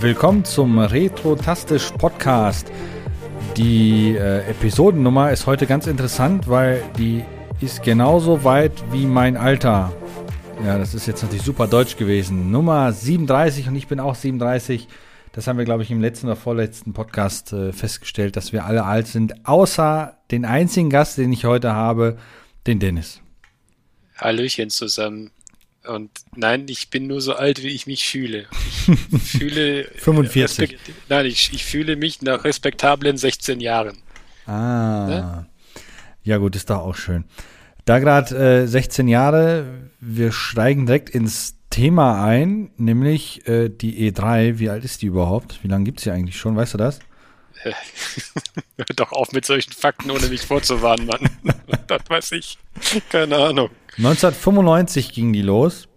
Willkommen zum Retro-Tastisch Podcast. Die äh, Episodennummer ist heute ganz interessant, weil die ist genauso weit wie mein Alter. Ja, das ist jetzt natürlich super deutsch gewesen. Nummer 37 und ich bin auch 37. Das haben wir, glaube ich, im letzten oder vorletzten Podcast äh, festgestellt, dass wir alle alt sind, außer den einzigen Gast, den ich heute habe, den Dennis. Hallöchen zusammen. Und nein, ich bin nur so alt, wie ich mich fühle. Ich fühle. 45. nein, ich, ich fühle mich nach respektablen 16 Jahren. Ah. Ne? Ja, gut, ist doch auch schön. Da gerade äh, 16 Jahre, wir steigen direkt ins Thema ein, nämlich äh, die E3. Wie alt ist die überhaupt? Wie lange gibt es die eigentlich schon? Weißt du das? Hör doch auf mit solchen Fakten, ohne mich vorzuwarnen, Mann. das weiß ich. Keine Ahnung. 1995 ging die los.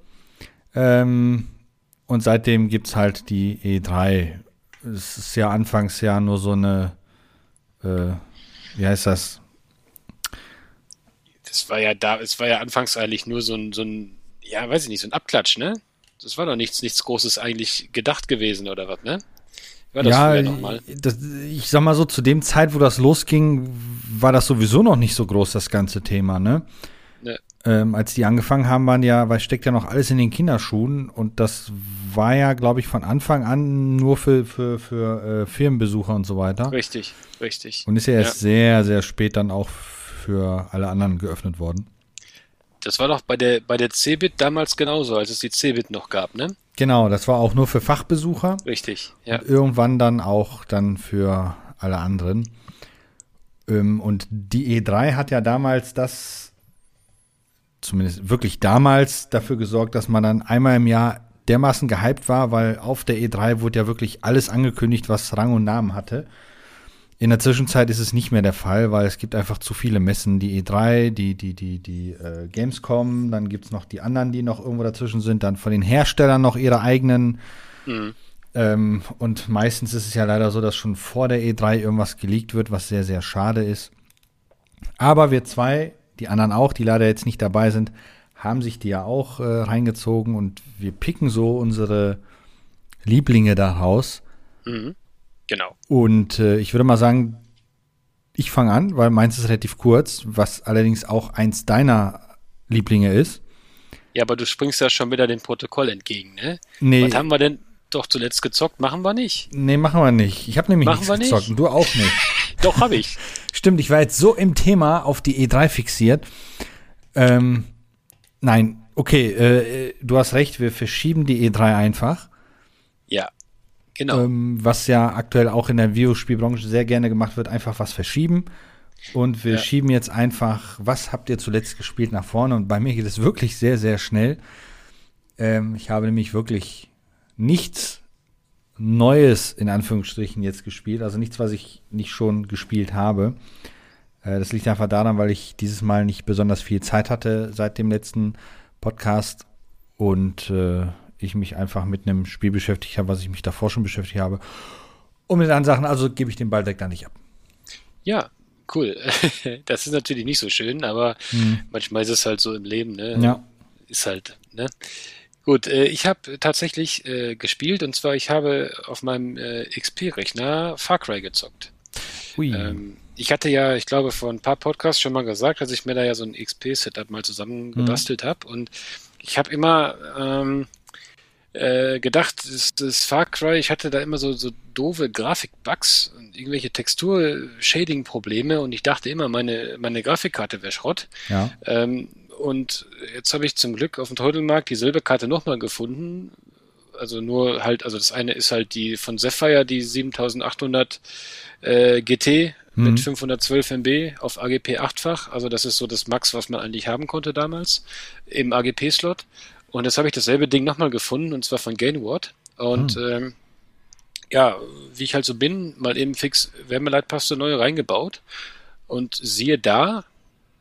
Ähm, und seitdem gibt es halt die E3. Es ist ja anfangs ja nur so eine, äh, wie heißt das? Das war ja da, es war ja anfangs eigentlich nur so ein, so ein, ja, weiß ich nicht, so ein Abklatsch, ne? Das war doch nichts, nichts Großes eigentlich gedacht gewesen, oder was, ne? War das ja, das, ich sag mal so, zu dem Zeit, wo das losging, war das sowieso noch nicht so groß, das ganze Thema, ne? Ähm, als die angefangen haben, waren ja, weil steckt ja noch alles in den Kinderschuhen und das war ja, glaube ich, von Anfang an nur für, für, für äh, Firmenbesucher und so weiter. Richtig, richtig. Und ist ja erst ja. sehr, sehr spät dann auch für alle anderen geöffnet worden. Das war doch bei der, bei der Cebit damals genauso, als es die Cebit noch gab, ne? Genau, das war auch nur für Fachbesucher. Richtig, ja. Und irgendwann dann auch dann für alle anderen. Ähm, und die E3 hat ja damals das, zumindest wirklich damals, dafür gesorgt, dass man dann einmal im Jahr dermaßen gehypt war, weil auf der E3 wurde ja wirklich alles angekündigt, was Rang und Namen hatte. In der Zwischenzeit ist es nicht mehr der Fall, weil es gibt einfach zu viele Messen. Die E3, die, die, die, die äh, Gamescom, dann gibt es noch die anderen, die noch irgendwo dazwischen sind, dann von den Herstellern noch ihre eigenen. Mhm. Ähm, und meistens ist es ja leider so, dass schon vor der E3 irgendwas geleakt wird, was sehr, sehr schade ist. Aber wir zwei, die anderen auch, die leider jetzt nicht dabei sind, haben sich die ja auch äh, reingezogen und wir picken so unsere Lieblinge daraus. Mhm. Genau. Und äh, ich würde mal sagen, ich fange an, weil meins ist relativ kurz, was allerdings auch eins deiner Lieblinge ist. Ja, aber du springst ja schon wieder dem Protokoll entgegen, ne? Nee. Was haben wir denn doch zuletzt gezockt? Machen wir nicht. Nee, machen wir nicht. Ich habe nämlich machen nichts gezockt nicht? und du auch nicht. doch, habe ich. Stimmt, ich war jetzt so im Thema auf die E3 fixiert. Ähm, nein, okay, äh, du hast recht, wir verschieben die E3 einfach. Ja. Genau. Ähm, was ja aktuell auch in der Videospielbranche sehr gerne gemacht wird, einfach was verschieben. Und wir ja. schieben jetzt einfach, was habt ihr zuletzt gespielt, nach vorne. Und bei mir geht es wirklich sehr, sehr schnell. Ähm, ich habe nämlich wirklich nichts Neues in Anführungsstrichen jetzt gespielt. Also nichts, was ich nicht schon gespielt habe. Äh, das liegt einfach daran, weil ich dieses Mal nicht besonders viel Zeit hatte seit dem letzten Podcast. Und äh, ich mich einfach mit einem Spiel beschäftigt habe, was ich mich davor schon beschäftigt habe. Und mit anderen Sachen, also gebe ich den Ball direkt da nicht ab. Ja, cool. Das ist natürlich nicht so schön, aber hm. manchmal ist es halt so im Leben, ne? Ja. Ist halt, ne? Gut, äh, ich habe tatsächlich äh, gespielt und zwar ich habe auf meinem äh, XP-Rechner Far Cry gezockt. Ui. Ähm, ich hatte ja, ich glaube, vor ein paar Podcasts schon mal gesagt, dass ich mir da ja so ein XP-Setup mal zusammengebastelt mhm. habe und ich habe immer ähm, äh, gedacht, das, das Far Cry, ich hatte da immer so, so doofe Grafik-Bugs und irgendwelche Textur-Shading-Probleme und ich dachte immer, meine, meine Grafikkarte wäre Schrott. Ja. Ähm, und jetzt habe ich zum Glück auf dem Teutelmarkt die Silberkarte nochmal gefunden. Also nur halt, also das eine ist halt die von Sapphire, die 7800 äh, GT mhm. mit 512 MB auf AGP 8-fach. Also das ist so das Max, was man eigentlich haben konnte damals im AGP-Slot. Und jetzt habe ich dasselbe Ding nochmal gefunden, und zwar von Gainward. Und hm. ähm, ja, wie ich halt so bin, mal eben fix Wärmeleitpaste neu reingebaut. Und siehe da,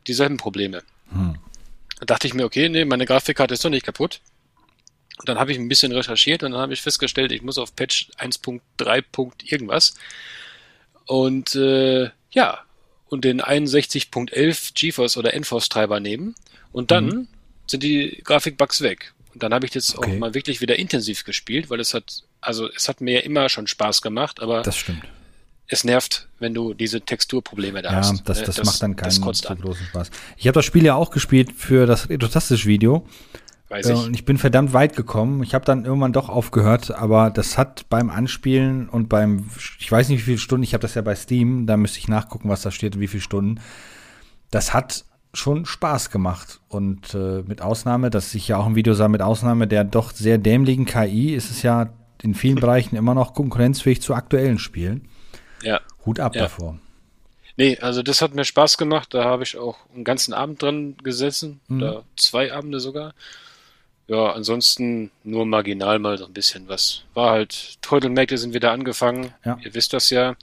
dieselben Probleme. Hm. Da dachte ich mir, okay, nee, meine Grafikkarte ist doch nicht kaputt. Und dann habe ich ein bisschen recherchiert und dann habe ich festgestellt, ich muss auf Patch 1.3. irgendwas. Und äh, ja, und den 61.11 GeForce oder NForce Treiber nehmen und dann mhm sind die Grafikbugs weg. Und dann habe ich jetzt Okay. auch mal wirklich wieder intensiv gespielt, weil es hat, also es hat mir ja immer schon Spaß gemacht, aber Das stimmt. Es nervt, wenn du diese Texturprobleme da Ja, hast. das, Ne, das, macht dann keinen das großen Spaß. Ich habe das Spiel ja auch gespielt für das Retrotastisch-Video. weiß ich. Und ich bin verdammt weit gekommen. Ich habe dann irgendwann doch aufgehört, aber das hat beim Anspielen und beim, ich weiß nicht wie viele Stunden, ich habe das ja bei Steam, da müsste ich nachgucken, was da steht und wie viele Stunden. Das hat schon Spaß gemacht. Und äh, mit Ausnahme, dass ich ja auch ein Video sah, mit Ausnahme der doch sehr dämlichen KI, ist es ja in vielen Bereichen immer noch konkurrenzfähig zu aktuellen Spielen. Ja. Hut ab Ja. davor. Nee, also das hat mir Spaß gemacht. Da habe ich auch einen ganzen Abend dran gesessen. Mhm. Oder zwei Abende sogar. Ja, ansonsten nur marginal mal so ein bisschen was. War halt, Trödelmärkte sind wieder angefangen. Ja. Ihr wisst das ja.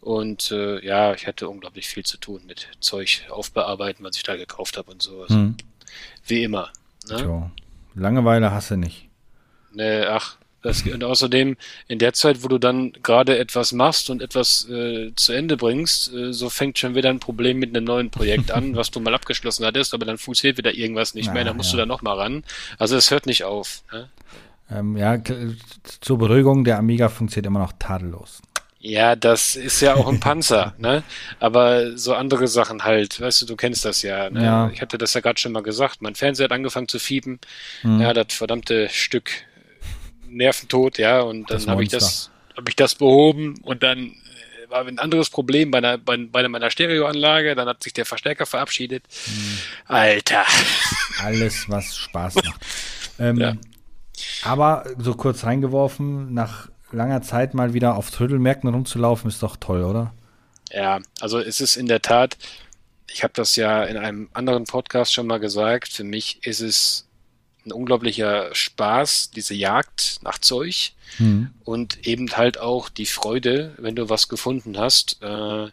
Und äh, ja, ich hatte unglaublich viel zu tun mit Zeug aufbearbeiten, was ich da gekauft habe und so. Also, Hm. Wie immer. Ne? Langeweile hast du nicht. Nee, ach, das, und außerdem in der Zeit, wo du dann gerade etwas machst und etwas äh, zu Ende bringst, äh, so fängt schon wieder ein Problem mit einem neuen Projekt an, was du mal abgeschlossen hattest, aber dann funktioniert wieder irgendwas nicht Ja, mehr, dann musst ja. du da noch mal ran. Also es hört nicht auf. Ne? Ähm, ja, zur Beruhigung, der Amiga funktioniert immer noch tadellos. Ja, das ist ja auch ein Panzer, ne? Aber so andere Sachen halt, weißt du, du kennst das ja. Ne? Ja. Ich hatte das ja gerade schon mal gesagt. Mein Fernseher hat angefangen zu fiepen. Hm. Ja, das verdammte Stück Nerventod, ja. Und dann habe ich das, habe ich das behoben und dann äh, war ein anderes Problem bei, einer, bei, bei meiner Stereoanlage. Dann hat sich der Verstärker verabschiedet. Hm. Alter. Alles, was Spaß macht. Ähm, Ja. Aber so kurz reingeworfen, nach langer Zeit mal wieder auf Trödelmärkten rumzulaufen, ist doch toll, oder? Ja, also es ist in der Tat, ich habe das ja in einem anderen Podcast schon mal gesagt, für mich ist es ein unglaublicher Spaß, diese Jagd nach Zeug Hm. und eben halt auch die Freude, wenn du was gefunden hast. Äh,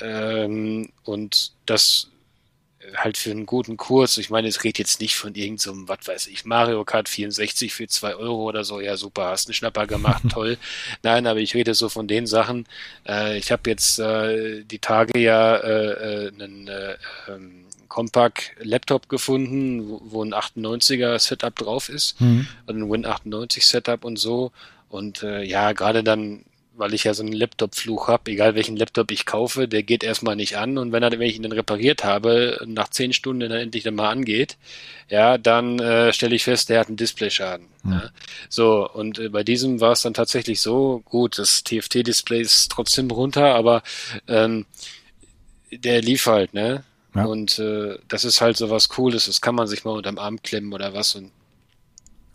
ähm, und das halt für einen guten Kurs. Ich meine, es redet jetzt nicht von irgendeinem, so was weiß ich, Mario Kart 64 für zwei Euro oder so. Ja, super, hast einen Schnapper gemacht, toll. Nein, aber ich rede so von den Sachen. Äh, ich habe jetzt äh, die Tage ja äh, äh, einen äh, ähm, Compaq-Laptop gefunden, wo, wo ein 98er Setup drauf ist Hm. und ein Win98 Setup und so. Und äh, ja, gerade dann, weil ich ja so einen Laptop-Fluch habe, egal welchen Laptop ich kaufe, der geht erstmal nicht an. Und wenn er, wenn ich ihn dann repariert habe, nach zehn Stunden dann endlich dann mal angeht, ja, dann äh, stelle ich fest, der hat einen Displayschaden. Hm. Ja. So, und äh, bei diesem war es dann tatsächlich so, gut, das TFT-Display ist trotzdem runter, aber ähm, der lief halt, ne? Ja. Und äh, das ist halt so was Cooles, das kann man sich mal unterm Arm klemmen oder was. Und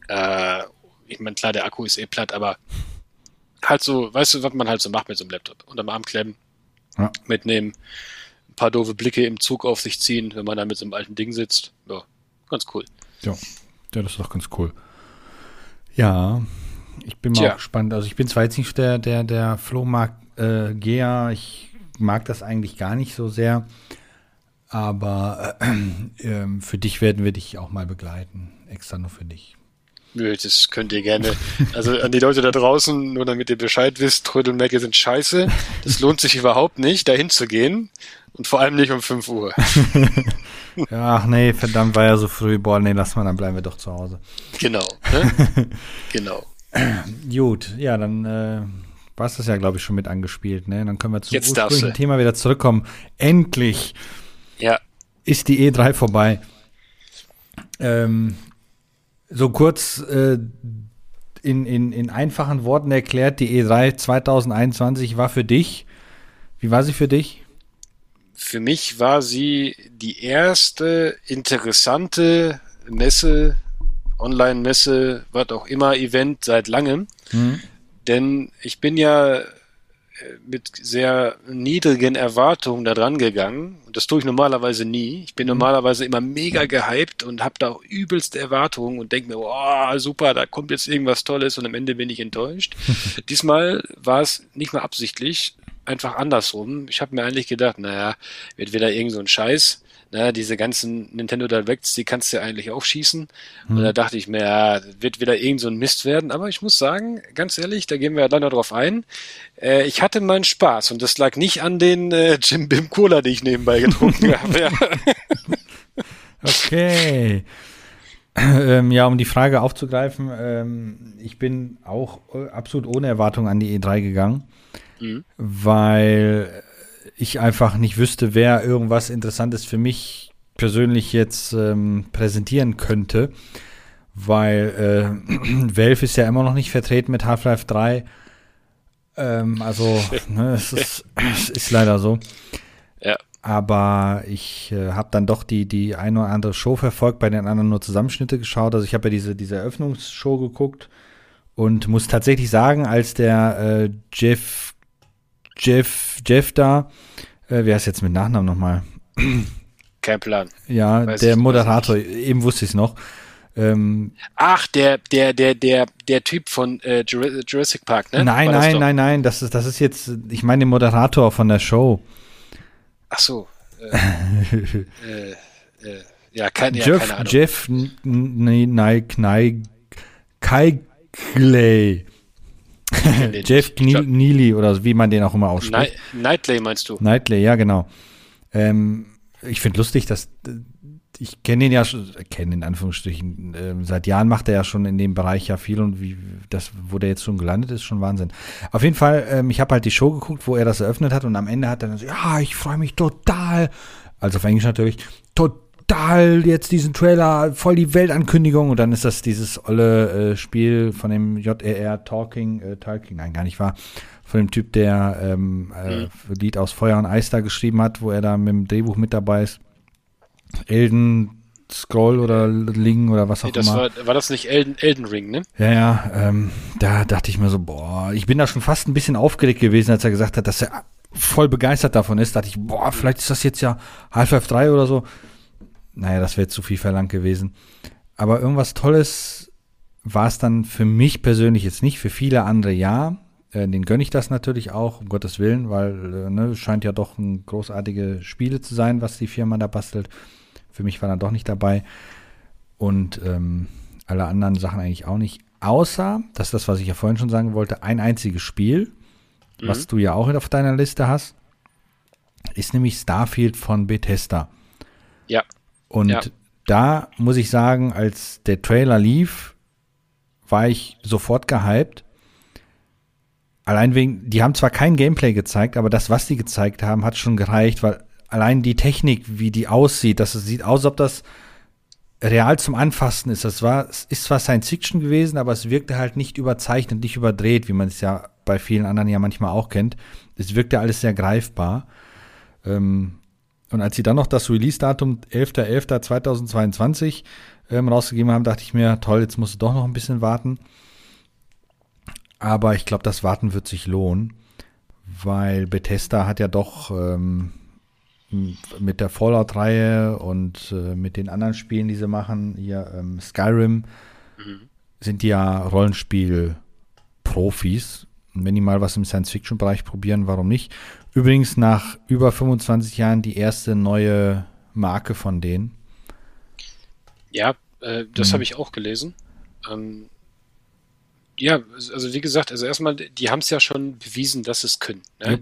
äh, ich meine, klar, der Akku ist eh platt, aber halt so, weißt du, was man halt so macht mit so einem Laptop? Unterm Arm klemmen, Ja. mitnehmen, ein paar doofe Blicke im Zug auf sich ziehen, wenn man da mit so einem alten Ding sitzt. Ja, ganz cool. Ja. ja, das ist doch ganz cool. Ja, ich bin mal gespannt. Also ich bin zwar jetzt nicht der, der, der Flohmarkt-Geher, ich mag das eigentlich gar nicht so sehr, aber äh, ähm, für dich werden wir dich auch mal begleiten, extra nur für dich. Nö, das könnt ihr gerne. Also an die Leute da draußen, nur damit ihr Bescheid wisst, Trödelmärkte sind scheiße. Das lohnt sich überhaupt nicht, dahin zu gehen. Und vor allem nicht um 5 Uhr. Ach nee, verdammt, war ja so früh. Boah, nee, lass mal, dann bleiben wir doch zu Hause. Genau. Ne? genau. Gut, ja, dann äh, war es das ja, glaube ich, schon mit angespielt. Ne? Dann können wir zum Jetzt ursprünglichen. Thema wieder zurückkommen. Endlich Ja. ist die E3 vorbei. Ähm, so kurz äh, in, in, in einfachen Worten erklärt, die E3 2021 war für dich. Wie war sie für dich? Für mich war sie die erste interessante Messe, Online-Messe, was auch immer, Event seit langem. Denn ich bin ja mit sehr niedrigen Erwartungen da dran gegangen. Und das tue ich normalerweise nie. Ich bin normalerweise immer mega gehypt und habe da auch übelste Erwartungen und denke mir, oh, super, da kommt jetzt irgendwas Tolles und am Ende bin ich enttäuscht. Diesmal war es nicht mal absichtlich, einfach andersrum. Ich habe mir eigentlich gedacht, naja, wird wieder irgend so ein Scheiß. Na, diese ganzen Nintendo Directs, die kannst du ja eigentlich aufschießen. Und da dachte ich mir, ja, wird wieder irgend so ein Mist werden. Aber ich muss sagen, ganz ehrlich, da gehen wir ja leider drauf ein. Äh, ich hatte meinen Spaß und das lag nicht an den äh, Jim Bim Cola, die ich nebenbei getrunken habe. Okay. Ähm, ja, um die Frage aufzugreifen, ähm, ich bin auch äh, absolut ohne Erwartung an die E3 gegangen, mhm. weil ich einfach nicht wüsste, wer irgendwas Interessantes für mich persönlich jetzt ähm, präsentieren könnte, weil äh, Valve ist ja immer noch nicht vertreten mit Half-Life 3. Ähm, also, ne, es, ist, es ist leider so. Ja. Aber ich äh, habe dann doch die, die eine oder andere Show verfolgt, bei den anderen nur Zusammenschnitte geschaut. Also ich habe ja diese, diese Eröffnungsshow geguckt und muss tatsächlich sagen, als der äh, Jeff, Jeff, Jeff da, äh, wie heißt jetzt mit Nachnamen nochmal? Kein Plan. Ja, Weiß der Moderator, eben wusste ich es noch. Ähm, Ach, der, der, der, der, der Typ von äh, Jurassic Park, ne? Nein, nein, nein, nein, das ist, das ist jetzt, ich meine den Moderator von der Show. Ach so. Äh, äh, äh, ja, kein, ja, Jeff, keine Ahnung. Jeff Knei, Keigley. Jeff Neely oder wie man den auch immer ausspricht. Knightley meinst du? Knightley, ja, genau. Ähm, ich finde lustig, dass ich kenne ihn ja schon, kenne in Anführungsstrichen, äh, seit Jahren macht er ja schon in dem Bereich ja viel und wie das, wo der jetzt schon gelandet ist, schon Wahnsinn. Auf jeden Fall, ähm, ich habe halt die Show geguckt, wo er das eröffnet hat und am Ende hat er dann so, ja, ich freue mich total, also auf Englisch natürlich, total jetzt diesen Trailer, voll die Weltankündigung und dann ist das dieses olle äh, Spiel von dem JRR Talking, äh, Talking, nein, gar nicht wahr, von dem Typ, der ähm, äh, mhm. Lied aus Feuer und Eis da geschrieben hat, wo er da mit dem Drehbuch mit dabei ist. Elden Scroll oder Ling oder was auch nee, das immer. War, war das nicht Elden, Elden Ring, ne? Ja, ja, ähm, da dachte ich mir so, boah, ich bin da schon fast ein bisschen aufgeregt gewesen, als er gesagt hat, dass er voll begeistert davon ist. Da dachte ich, boah, vielleicht ist das jetzt ja Half-Life 3 oder so. Naja, das wäre zu viel verlangt gewesen. Aber irgendwas Tolles war es dann für mich persönlich jetzt nicht, für viele andere ja. Äh, den gönne ich das natürlich auch, um Gottes Willen, weil äh, ne, scheint ja doch ein großartige Spiele zu sein, was die Firma da bastelt. Für mich war er doch nicht dabei. Und ähm, alle anderen Sachen eigentlich auch nicht. Außer, das ist das, was ich ja vorhin schon sagen wollte, ein einziges Spiel, mhm. was du ja auch auf deiner Liste hast, ist nämlich Starfield von Bethesda. Ja. Und ja. da muss ich sagen, als der Trailer lief, war ich sofort gehypt. Allein wegen, die haben zwar kein Gameplay gezeigt, aber das, was die gezeigt haben, hat schon gereicht, weil allein die Technik, wie die aussieht, das sieht aus, als ob das real zum Anfassen ist. Das war, es ist zwar Science Fiction gewesen, aber es wirkte halt nicht überzeichnet, nicht überdreht, wie man es ja bei vielen anderen ja manchmal auch kennt. Es wirkte alles sehr greifbar. Ähm, und als sie dann noch das Release-Datum 11.11.2022 ähm, rausgegeben haben, dachte ich mir, toll, jetzt musst du doch noch ein bisschen warten. Aber ich glaube, das Warten wird sich lohnen, weil Bethesda hat ja doch ähm, mit der Fallout-Reihe und äh, mit den anderen Spielen, die sie machen, hier ähm, Skyrim, mhm. sind die ja Rollenspiel-Profis. Und wenn die mal was im Science-Fiction-Bereich probieren, warum nicht? Übrigens nach über 25 Jahren die erste neue Marke von denen. Ja, äh, das mhm. habe ich auch gelesen. Ähm, ja, also wie gesagt, also erstmal, die haben es ja schon bewiesen, dass es können. Ne? Mhm.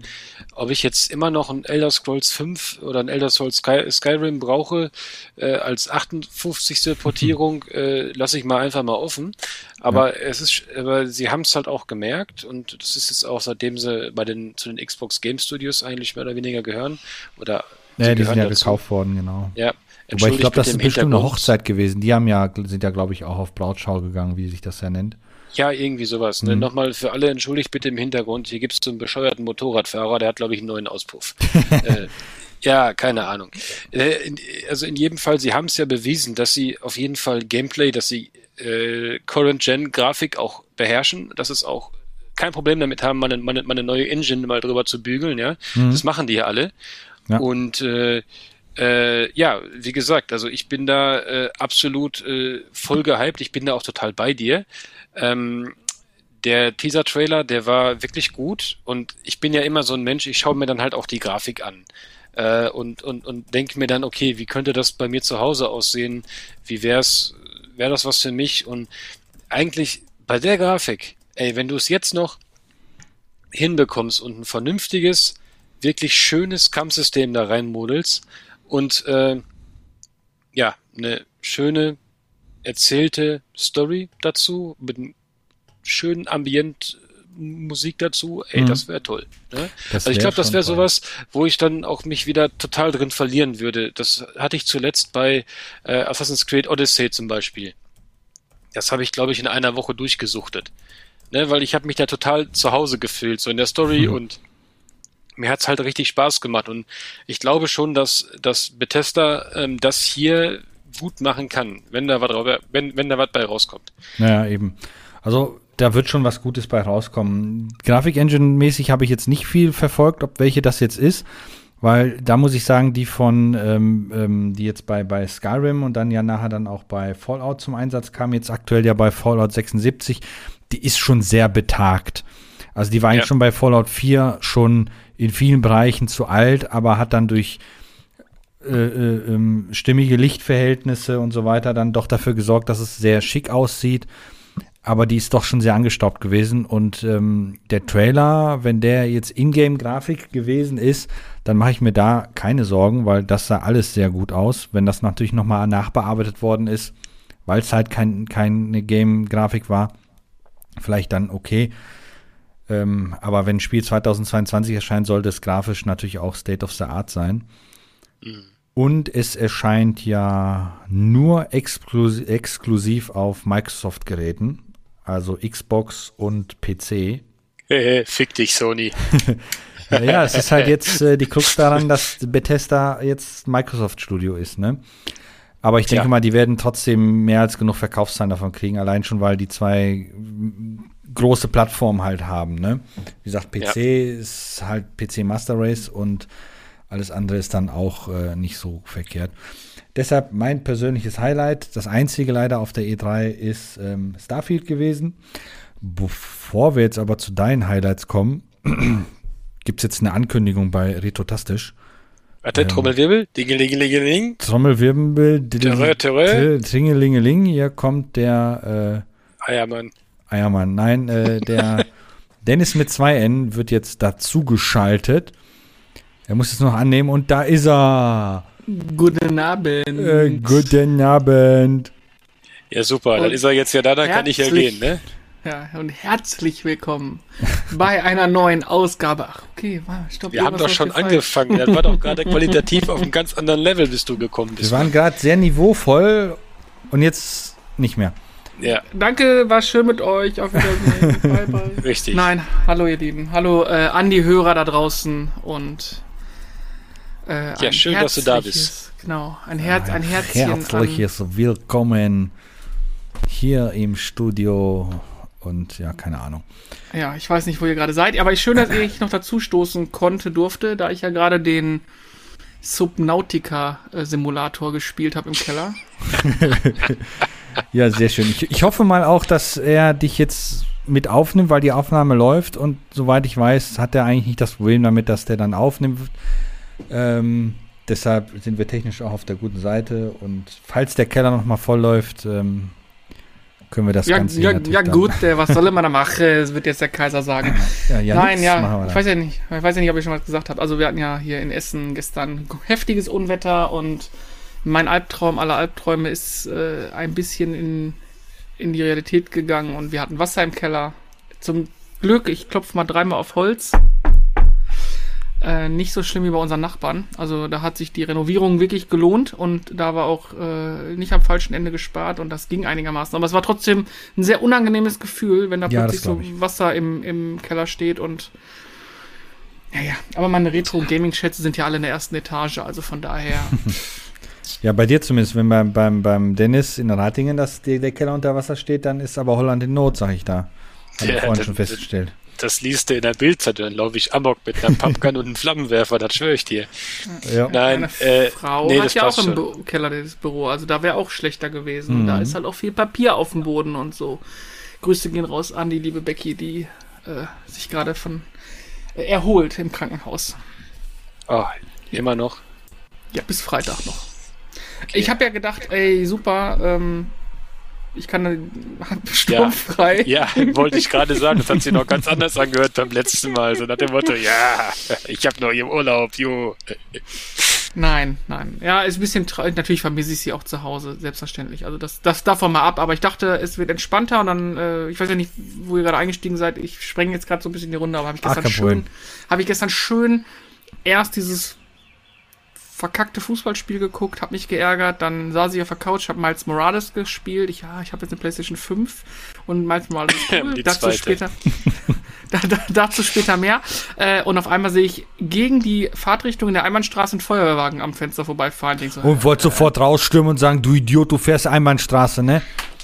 Ob ich jetzt immer noch ein Elder Scrolls 5 oder ein Elder Scrolls Sky, Skyrim brauche äh, als 58. Portierung, mhm. äh, lasse ich mal einfach mal offen. Aber ja. es ist, aber sie haben es halt auch gemerkt und das ist jetzt auch seitdem sie bei den zu den Xbox Game Studios eigentlich mehr oder weniger gehören oder ja, die sind ja dazu. gekauft worden, genau. Ja. Aber ich glaube, das ist bestimmt eine Hochzeit gewesen. Die haben ja, sind ja, glaube ich, auch auf Brautschau gegangen, wie sich das ja nennt. Ja, irgendwie sowas. Ne? Mhm. Nochmal für alle entschuldigt bitte im Hintergrund. Hier gibt es so einen bescheuerten Motorradfahrer, der hat, glaube ich, einen neuen Auspuff. äh, ja, keine Ahnung. Äh, in, also in jedem Fall, sie haben es ja bewiesen, dass sie auf jeden Fall Gameplay, dass sie äh, Current-Gen-Grafik auch beherrschen, dass es auch kein Problem damit haben, mal eine, mal eine neue Engine mal drüber zu bügeln, ja. Mhm. Das machen die ja alle. Ja. Und äh, äh, ja, wie gesagt, also ich bin da äh, absolut äh, voll gehypt. Ich bin da auch total bei dir. Ähm, der Teaser-Trailer, der war wirklich gut und ich bin ja immer so ein Mensch, ich schaue mir dann halt auch die Grafik an äh, und, und, und denke mir dann, okay, wie könnte das bei mir zu Hause aussehen? Wie wär's, wäre das was für mich? Und eigentlich bei der Grafik, ey, wenn du es jetzt noch hinbekommst und ein vernünftiges, wirklich schönes Kampfsystem da reinmodelst und äh, ja, eine schöne erzählte Story dazu, mit einem schönen Ambient Musik dazu, ey, mhm. das wäre toll. Ne? Also ich glaube, das wäre sowas, wo ich dann auch mich wieder total drin verlieren würde. Das hatte ich zuletzt bei äh, Assassin's Creed Odyssey zum Beispiel. Das habe ich, glaube ich, in einer Woche durchgesuchtet. Ne, weil ich habe mich da total zu Hause gefühlt, so in der Story mhm. und mir hat's halt richtig Spaß gemacht. Und ich glaube schon, dass, dass Bethesda ähm, das hier gut machen kann, wenn da was, wenn, wenn da was bei rauskommt. Naja, eben. Also da wird schon was Gutes bei rauskommen. Grafik-Engine-mäßig habe ich jetzt nicht viel verfolgt, ob welche das jetzt ist, weil da muss ich sagen, die von, ähm, ähm, die jetzt bei, bei Skyrim und dann ja nachher dann auch bei Fallout zum Einsatz kam, jetzt aktuell ja bei Fallout 76, die ist schon sehr betagt. Also die war eigentlich ja. schon bei Fallout 4 schon in vielen Bereichen zu alt, aber hat dann durch äh, äh, ähm, stimmige Lichtverhältnisse und so weiter dann doch dafür gesorgt, dass es sehr schick aussieht aber die ist doch schon sehr angestaubt gewesen. Und ähm, der Trailer, wenn der jetzt Ingame-Grafik gewesen ist, dann mache ich mir da keine Sorgen, weil das sah alles sehr gut aus. Wenn das natürlich nochmal nachbearbeitet worden ist, weil es halt kein, keine Game-Grafik war, vielleicht dann okay. Ähm, aber wenn ein Spiel 2022 erscheint, sollte es grafisch natürlich auch State of the Art sein. Mhm. Und es erscheint ja nur exklus exklusiv auf Microsoft-Geräten also Xbox und PC. Fick dich, Sony. ja, es ist halt jetzt äh, die Krux daran, dass Bethesda jetzt Microsoft Studio ist, ne? Aber ich denke ja. mal, die werden trotzdem mehr als genug Verkaufszahlen davon kriegen, allein schon, weil die zwei große Plattformen halt haben, ne? Wie gesagt, PC ja. ist halt PC Master Race und alles andere ist dann auch äh, nicht so verkehrt. Deshalb mein persönliches Highlight, das einzige leider auf der E3 ist ähm, Starfield gewesen. Bevor wir jetzt aber zu deinen Highlights kommen, gibt es jetzt eine Ankündigung bei Retotastisch. Warte, ähm, Trommelwirbel, Dingelingelingeling. Trommelwirbel, Dingelingeling. Hier kommt der äh, Eiermann. Eiermann, nein, äh, der Dennis mit zwei N wird jetzt dazu geschaltet. Er muss es noch annehmen und da ist er. Guten Abend. Äh, guten Abend. Ja, super. Und dann ist er jetzt ja da, dann kann ich ja gehen, ne? Ja, und herzlich willkommen bei einer neuen Ausgabe. Ach, okay, stopp. Wir haben doch schon angefangen. Das war doch gerade qualitativ auf einem ganz anderen Level, bis du gekommen bist. Wir waren gerade sehr niveauvoll und jetzt nicht mehr. Ja. Danke, war schön mit euch. Auf Wiedersehen. bye, bye. Richtig. Nein, hallo ihr Lieben. Hallo äh, an die Hörer da draußen und äh, ja, schön, dass du da bist. Genau, ein Herz, ein Herzchen. Herzliches an. Willkommen hier im Studio und ja, keine Ahnung. Ja, ich weiß nicht, wo ihr gerade seid, aber schön, dass ich noch dazu stoßen konnte, durfte, da ich ja gerade den Subnautica-Simulator gespielt habe im Keller. ja, sehr schön. Ich, ich hoffe mal auch, dass er dich jetzt mit aufnimmt, weil die Aufnahme läuft und soweit ich weiß, hat er eigentlich nicht das Problem damit, dass der dann aufnimmt. Ähm, deshalb sind wir technisch auch auf der guten Seite und falls der Keller nochmal voll läuft, ähm, können wir das ja, Ganze Ja, ja gut, äh, was soll man da machen? Das wird jetzt der Kaiser sagen. ja, ja, Nein, ja, ich weiß ja nicht, ich weiß ja nicht, ob ich schon was gesagt habe. Also wir hatten ja hier in Essen gestern heftiges Unwetter und mein Albtraum aller Albträume ist äh, ein bisschen in, in die Realität gegangen und wir hatten Wasser im Keller. Zum Glück, ich klopfe mal dreimal auf Holz, äh, nicht so schlimm wie bei unseren Nachbarn. Also da hat sich die Renovierung wirklich gelohnt und da war auch äh, nicht am falschen Ende gespart und das ging einigermaßen. Aber es war trotzdem ein sehr unangenehmes Gefühl, wenn da ja, plötzlich so Wasser im, im Keller steht und naja, aber meine Retro-Gaming-Schätze sind ja alle in der ersten Etage, also von daher. ja, bei dir zumindest, wenn beim, beim, beim Dennis in Ratingen das, der Keller unter Wasser steht, dann ist aber Holland in Not, sag ich da. Habe ich vorhin schon festgestellt das liest du in der Bildzeitung, dann laufe ich amok mit einer Pumpgun und einem Flammenwerfer, das schwöre ich dir. Ja. Nein, Meine äh, Frau nee, hat ja auch im Bü Keller das Büro, also da wäre auch schlechter gewesen. Mhm. Da ist halt auch viel Papier auf dem Boden und so. Grüße gehen raus an die liebe Becky, die äh, sich gerade von äh, erholt im Krankenhaus. Oh, immer noch? Ja, bis Freitag noch. Okay. Ich habe ja gedacht, ey, super, ähm, ich kann sturmfrei. Ja, ja wollte ich gerade sagen. Das hat sich noch ganz anders angehört beim letzten Mal. So nach dem Motto, ja, ich habe noch im Urlaub, jo. Nein, nein. Ja, ist ein bisschen traurig. Natürlich vermisse ich sie auch zu Hause, selbstverständlich. Also das, das davon mal ab. Aber ich dachte, es wird entspannter und dann, äh, ich weiß ja nicht, wo ihr gerade eingestiegen seid. Ich spreng jetzt gerade so ein bisschen die Runde, aber habe ich gestern Ach, schön, habe ich gestern schön erst dieses verkackte Fußballspiel geguckt, habe mich geärgert, dann saß ich auf der Couch, habe Miles Morales gespielt. Ich, ja, ich habe jetzt eine PlayStation 5 und Miles Morales ist cool. dazu später, da, da, dazu später mehr. Äh, und auf einmal sehe ich gegen die Fahrtrichtung in der Einbahnstraße einen Feuerwehrwagen am Fenster vorbeifahren. So, und wollte äh, sofort rausstürmen und sagen, du Idiot, du fährst Einbahnstraße, ne?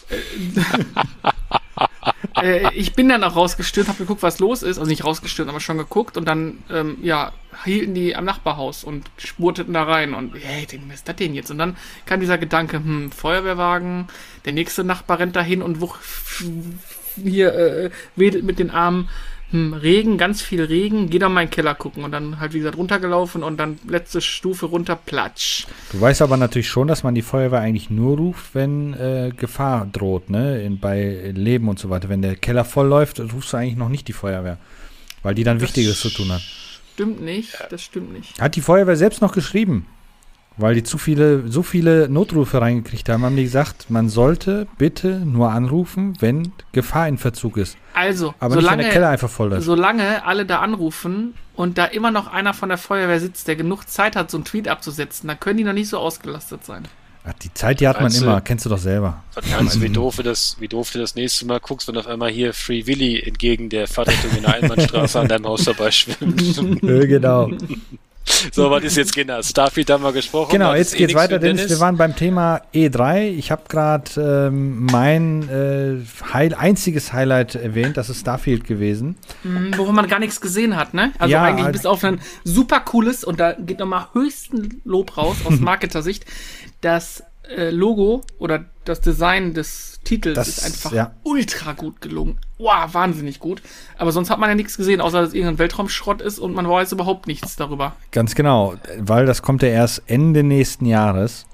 äh, ich bin dann auch rausgestürmt, habe geguckt, was los ist. Also nicht rausgestürmt, aber schon geguckt. Und dann, ähm, ja, hielten die am Nachbarhaus und spurteten da rein. Und, hey, was ist das denn jetzt? Und dann kam dieser Gedanke, hm, Feuerwehrwagen, der nächste Nachbar rennt dahin und wuch, hier äh, wedelt mit den Armen hm, Regen, ganz viel Regen, geh doch mal in den Keller gucken und dann halt, wie gesagt, runtergelaufen und dann letzte Stufe runter, platsch. Du weißt aber natürlich schon, dass man die Feuerwehr eigentlich nur ruft, wenn äh, Gefahr droht, ne, in, bei Leben und so weiter. Wenn der Keller voll läuft, rufst du eigentlich noch nicht die Feuerwehr, weil die dann das Wichtiges zu tun hat. Stimmt nicht, das stimmt nicht. Hat die Feuerwehr selbst noch geschrieben. Weil die zu viele, so viele Notrufe reingekriegt haben, haben die gesagt, man sollte bitte nur anrufen, wenn Gefahr in Verzug ist. Also, aber solange, nicht, wenn der Keller einfach voll ist. Solange alle da anrufen und da immer noch einer von der Feuerwehr sitzt, der genug Zeit hat, so einen Tweet abzusetzen, dann können die noch nicht so ausgelastet sein. Ach, die Zeit, die hat man immer, kennst du doch selber. Was wie doof, du das, wie doof du das nächste Mal guckst, wenn auf einmal hier Free Willy entgegen der Fahrtrichtung in der Einbahnstraße an deinem Haus vorbei schwimmt. genau. So, was ist jetzt genau? Starfield haben wir gesprochen. Genau, jetzt geht's eh weiter, Dennis. Wir waren beim Thema E3. Ich habe gerade ähm, mein äh, Heil einziges Highlight erwähnt, das ist Starfield gewesen. Mhm, worum man gar nichts gesehen hat, ne? Also ja, eigentlich halt bis auf ein super cooles, und da geht nochmal höchsten Lob raus aus Marketer-Sicht, das äh, Logo oder das Design des Titels das, ist einfach ja. ultra gut gelungen. Wow, wahnsinnig gut. Aber sonst hat man ja nichts gesehen, außer dass es irgendein Weltraumschrott ist und man weiß überhaupt nichts darüber. Ganz genau, weil das kommt ja erst Ende nächsten Jahres.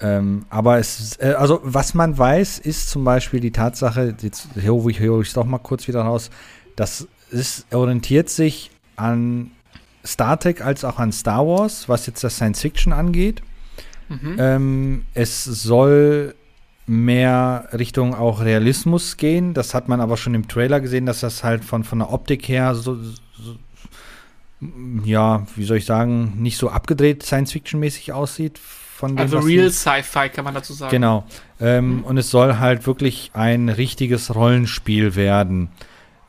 Ähm, aber es, äh, also was man weiß, ist zum Beispiel die Tatsache, jetzt hole ich es doch mal kurz wieder raus, dass es orientiert sich an Star Trek als auch an Star Wars, was jetzt das Science Fiction angeht. Mhm. Ähm, es soll mehr Richtung auch Realismus gehen. Das hat man aber schon im Trailer gesehen, dass das halt von, von der Optik her so, so ja, wie soll ich sagen, nicht so abgedreht Science-Fiction-mäßig aussieht. Von dem, also Real Sci-Fi kann man dazu sagen. Genau. Ähm, mhm. Und es soll halt wirklich ein richtiges Rollenspiel werden.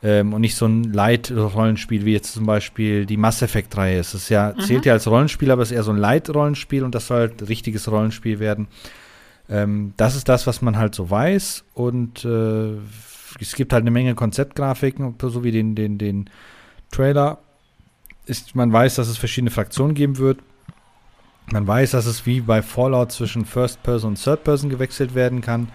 Ähm, und nicht so ein Light-Rollenspiel, wie jetzt zum Beispiel die Mass Effect-Reihe ist. Es ja, mhm. zählt ja als Rollenspiel, aber es ist eher so ein Light-Rollenspiel und das soll halt ein richtiges Rollenspiel werden. Ähm, das ist das, was man halt so weiß. Und äh, es gibt halt eine Menge Konzeptgrafiken, so wie den, den, den Trailer. Ist, man weiß, dass es verschiedene Fraktionen geben wird. Man weiß, dass es wie bei Fallout zwischen First Person und Third Person gewechselt werden kann.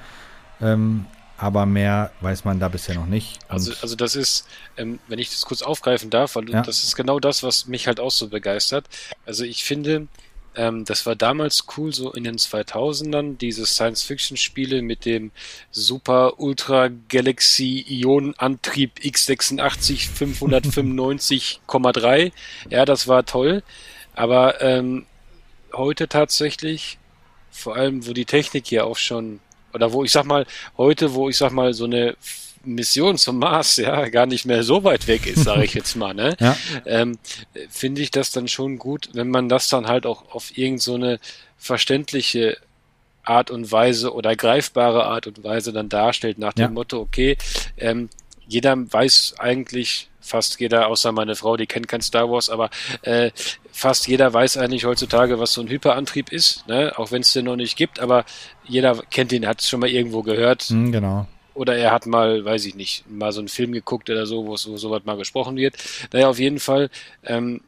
Ähm, aber mehr weiß man da bisher noch nicht. also, also das ist, ähm, wenn ich das kurz aufgreifen darf, weil ja. das ist genau das, was mich halt auch so begeistert. Also ich finde, ähm, das war damals cool, so in den 2000ern, diese Science-Fiction-Spiele mit dem Super Ultra Galaxy Ionenantrieb X86 595,3. Ja, das war toll. Aber ähm, heute tatsächlich, vor allem, wo die Technik ja auch schon oder wo ich sag mal, heute, wo ich sag mal, so eine Mission zum Mars ja gar nicht mehr so weit weg ist, sage ich jetzt mal, ne? ja. ähm, finde ich das dann schon gut, wenn man das dann halt auch auf irgend so eine verständliche Art und Weise oder greifbare Art und Weise dann darstellt, nach dem ja. Motto, okay, ähm, jeder weiß eigentlich, fast jeder, außer meine Frau, die kennt kein Star Wars, aber äh, fast jeder weiß eigentlich heutzutage, was so ein Hyperantrieb ist, ne? auch wenn es den noch nicht gibt, aber jeder kennt ihn, hat es schon mal irgendwo gehört. Mhm, genau. Oder er hat mal, weiß ich nicht, mal so einen Film geguckt oder so, wo so sowas mal gesprochen wird. Naja, auf jeden Fall, ähm,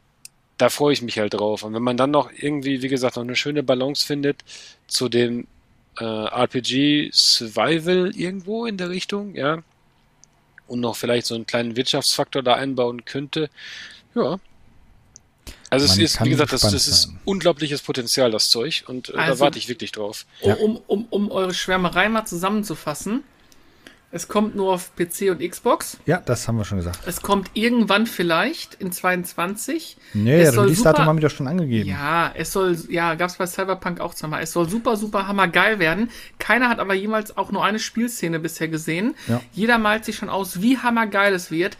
da freue ich mich halt drauf. Und wenn man dann noch irgendwie, wie gesagt, noch eine schöne Balance findet zu dem äh, RPG Survival irgendwo in der Richtung, ja, und noch vielleicht so einen kleinen Wirtschaftsfaktor da einbauen könnte, ja, also es ist, wie gesagt, das, das ist unglaubliches Potenzial, das Zeug, und äh, also, da warte ich wirklich drauf. Um, um, um, um eure Schwärmerei mal zusammenzufassen, Es kommt nur auf PC und Xbox. Ja, das haben wir schon gesagt. Es kommt irgendwann vielleicht in 22. Nee, es soll Release-Datum haben wir doch schon angegeben. Ja, es soll, ja, gab es bei Cyberpunk auch zweimal. Es soll super, super hammergeil werden. Keiner hat aber jemals auch nur eine Spielszene bisher gesehen. Ja. Jeder malt sich schon aus, wie hammergeil es wird.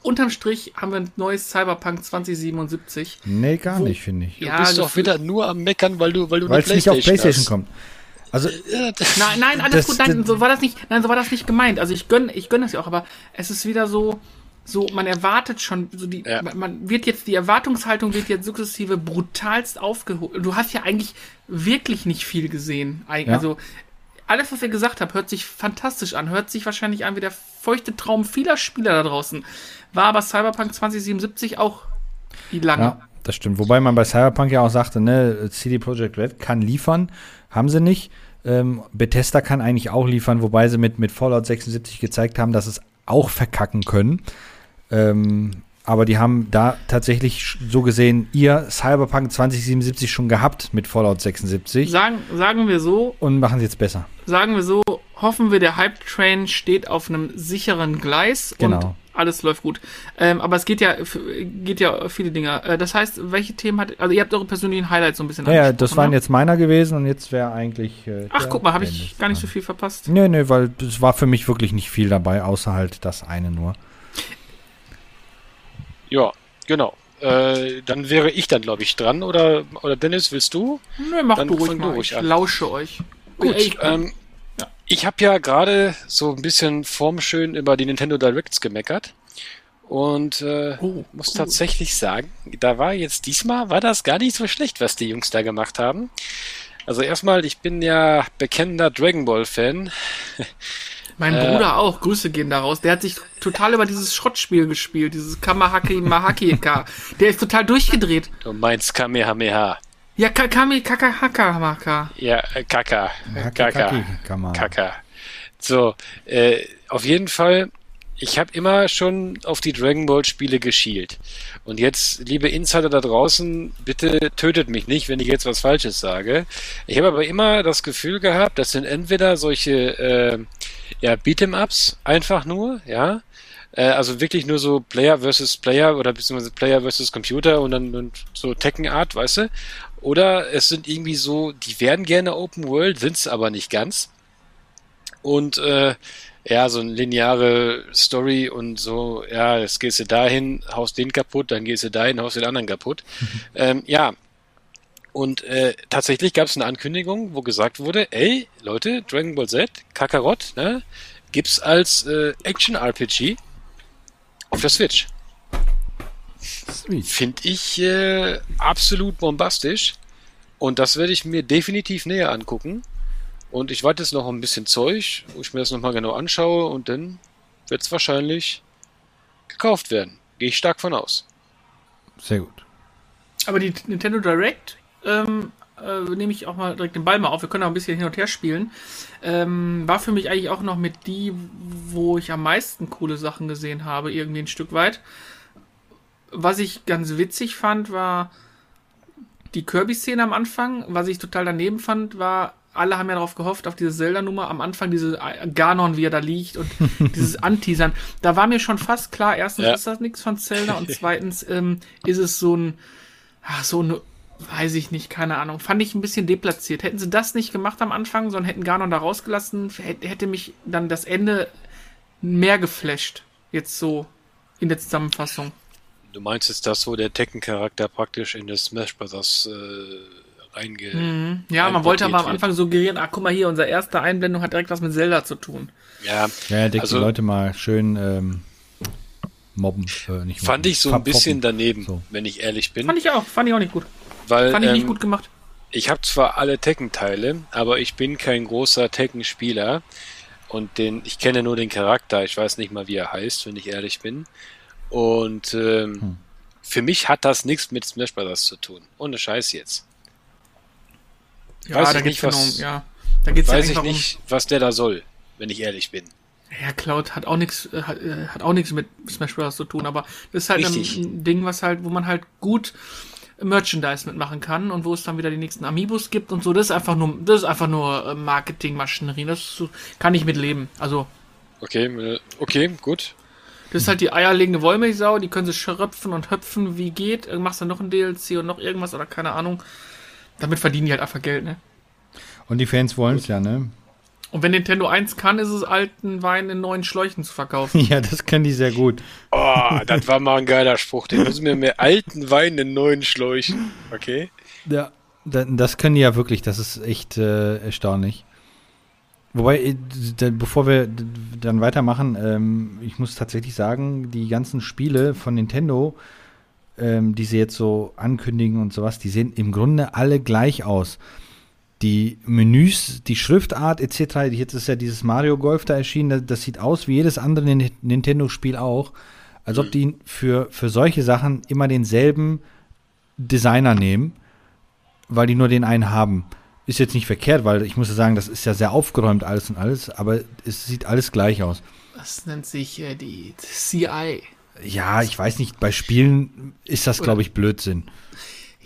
Unterm Strich haben wir ein neues Cyberpunk 2077. Nee, gar nicht, finde ich. Ja, du bist doch wieder nur am Meckern, weil du, weil du weil es nicht auf PlayStation hast. kommt. Also nein, nein, alles das, gut, nein, so war das nicht, nein, so war das nicht gemeint. Also ich gönn, ich gönn das ja auch, aber es ist wieder so, so man erwartet schon, so die, ja. man wird jetzt die Erwartungshaltung wird jetzt sukzessive brutalst aufgehoben. Du hast ja eigentlich wirklich nicht viel gesehen. Also ja. alles, was ihr gesagt habt, hört sich fantastisch an, hört sich wahrscheinlich an wie der feuchte Traum vieler Spieler da draußen. War aber Cyberpunk 2077 auch die lange. Ja, das stimmt. Wobei man bei Cyberpunk ja auch sagte, ne, CD Projekt Red kann liefern, haben sie nicht. Ähm, Bethesda kann eigentlich auch liefern, wobei sie mit, mit Fallout 76 gezeigt haben, dass es auch verkacken können. Ähm, aber die haben da tatsächlich so gesehen ihr Cyberpunk 2077 schon gehabt mit Fallout 76. Sagen, sagen wir so. Und machen es jetzt besser. Sagen wir so, hoffen wir, der Hype-Train steht auf einem sicheren Gleis genau. und alles läuft gut. Ähm, aber es geht ja, geht ja viele Dinge. Äh, das heißt, welche Themen hat, also ihr habt eure persönlichen Highlights so ein bisschen Ja, ja das waren ne? jetzt meiner gewesen und jetzt wäre eigentlich. Äh, Ach, guck mal, habe ich gar nicht so viel verpasst. Nee, nee, weil es war für mich wirklich nicht viel dabei, außer halt das eine nur. Ja, genau. Äh, dann wäre ich dann, glaube ich, dran. Oder, oder Dennis, willst du? Nö, mach dann du ruhig mal. Ich an. lausche euch. Gut, ich, ähm. Ich habe ja gerade so ein bisschen formschön über die Nintendo Directs gemeckert. Und äh, oh, muss cool. tatsächlich sagen, da war jetzt diesmal, war das gar nicht so schlecht, was die Jungs da gemacht haben. Also erstmal, ich bin ja bekennender Dragon Ball Fan. Mein äh, Bruder auch, Grüße gehen daraus. Der hat sich total über dieses Schrottspiel gespielt, dieses Kamahaki Mahaki-Ka. Der ist total durchgedreht. Du meinst Kamehameha. Ja, Kami Kakahaka Ja, äh, Kaka. Kaka. Kaka. So, äh, auf jeden Fall, ich habe immer schon auf die Dragon Ball Spiele geschielt. Und jetzt, liebe Insider da draußen, bitte tötet mich nicht, wenn ich jetzt was Falsches sage. Ich habe aber immer das Gefühl gehabt, das sind entweder solche äh, ja, Beat'em-Ups einfach nur, ja. Äh, also wirklich nur so Player versus Player oder beziehungsweise Player versus Computer und dann und so Tekken-Art, weißt du? Oder es sind irgendwie so, die werden gerne Open World, sind's aber nicht ganz. Und äh, ja, so eine lineare Story und so, ja, jetzt gehst du dahin, haust den kaputt, dann gehst du dahin, haust den anderen kaputt. ähm, ja, und äh, tatsächlich gab es eine Ankündigung, wo gesagt wurde, ey, Leute, Dragon Ball Z, Kakarot, ne, gibt's als äh, Action-RPG auf der Switch. Finde ich äh, absolut bombastisch. Und das werde ich mir definitiv näher angucken. Und ich warte jetzt noch ein bisschen Zeug, wo ich mir das nochmal genau anschaue und dann wird es wahrscheinlich gekauft werden. Gehe ich stark von aus. Sehr gut. Aber die Nintendo Direct ähm, äh, nehme ich auch mal direkt den Ball mal auf. Wir können auch ein bisschen hin und her spielen. Ähm, war für mich eigentlich auch noch mit die, wo ich am meisten coole Sachen gesehen habe, irgendwie ein Stück weit. Was ich ganz witzig fand, war die Kirby-Szene am Anfang. Was ich total daneben fand, war, alle haben ja darauf gehofft, auf diese Zelda-Nummer am Anfang, diese Ganon, wie er da liegt und dieses Anteasern. Da war mir schon fast klar, erstens ja. ist das nichts von Zelda und zweitens ähm, ist es so ein, ach, so ein Weiß ich nicht, keine Ahnung. Fand ich ein bisschen deplatziert. Hätten sie das nicht gemacht am Anfang, sondern hätten Ganon da rausgelassen, hätte mich dann das Ende mehr geflasht. Jetzt so in der Zusammenfassung. Du meinst jetzt das, wo der Tekken-Charakter praktisch in das Smash Bros. Äh, reinge. Mhm. Ja, man wollte aber am Anfang suggerieren, ach guck mal hier, unsere erste Einblendung hat direkt was mit Zelda zu tun. Ja, ja der also, die Leute mal schön ähm, mobben. Äh, nicht fand mobben, ich so ein bisschen daneben, so. wenn ich ehrlich bin. Fand ich auch, fand ich auch nicht gut. Weil, Fand ich ähm, nicht gut gemacht. Ich habe zwar alle Tekken-Teile, aber ich bin kein großer Tekken-Spieler. Und den, ich kenne nur den Charakter, ich weiß nicht mal, wie er heißt, wenn ich ehrlich bin. Und ähm, hm. für mich hat das nichts mit Smash Bros. zu tun. Ohne Scheiß jetzt. Ja, weiß da geht's nicht, was, ja. Da geht's weiß ja ich nicht, was der da soll, wenn ich ehrlich bin. Ja, Cloud hat auch nichts, äh, hat, äh, hat auch nichts mit Smash Bros. zu tun, aber das ist halt Richtig. ein Ding, was halt, wo man halt gut Merchandise mitmachen kann und wo es dann wieder die nächsten Amiibos gibt und so. Das ist einfach nur, das ist einfach nur äh, Marketingmaschinerie. Das kann ich mitleben. Also Okay, okay, gut. Das ist halt die eierlegende Wollmilchsau, die können sie schröpfen und höpfen, wie geht. Machst dann noch ein DLC und noch irgendwas oder keine Ahnung. Damit verdienen die halt einfach Geld, ne? Und die Fans wollen es ja, ne? Und wenn Nintendo 1 kann, ist es alten Wein in neuen Schläuchen zu verkaufen. Ja, das können die sehr gut. Oh, das war mal ein geiler Spruch. Den müssen wir mehr alten Wein in neuen Schläuchen. Okay? Ja, das können die ja wirklich. Das ist echt äh, erstaunlich. Wobei, äh, bevor wir dann weitermachen, ähm, ich muss tatsächlich sagen, die ganzen Spiele von Nintendo, ähm, die sie jetzt so ankündigen und sowas, die sehen im Grunde alle gleich aus. Die Menüs, die Schriftart etc., jetzt ist ja dieses Mario Golf da erschienen, das, das sieht aus wie jedes andere Nintendo-Spiel auch. Als ob die für, für solche Sachen immer denselben Designer nehmen, weil die nur den einen haben ist jetzt nicht verkehrt, weil ich muss ja sagen, das ist ja sehr aufgeräumt alles und alles, aber es sieht alles gleich aus. Das nennt sich äh, die CI. Ja, ich weiß nicht, bei Spielen ist das, glaube ich, Blödsinn.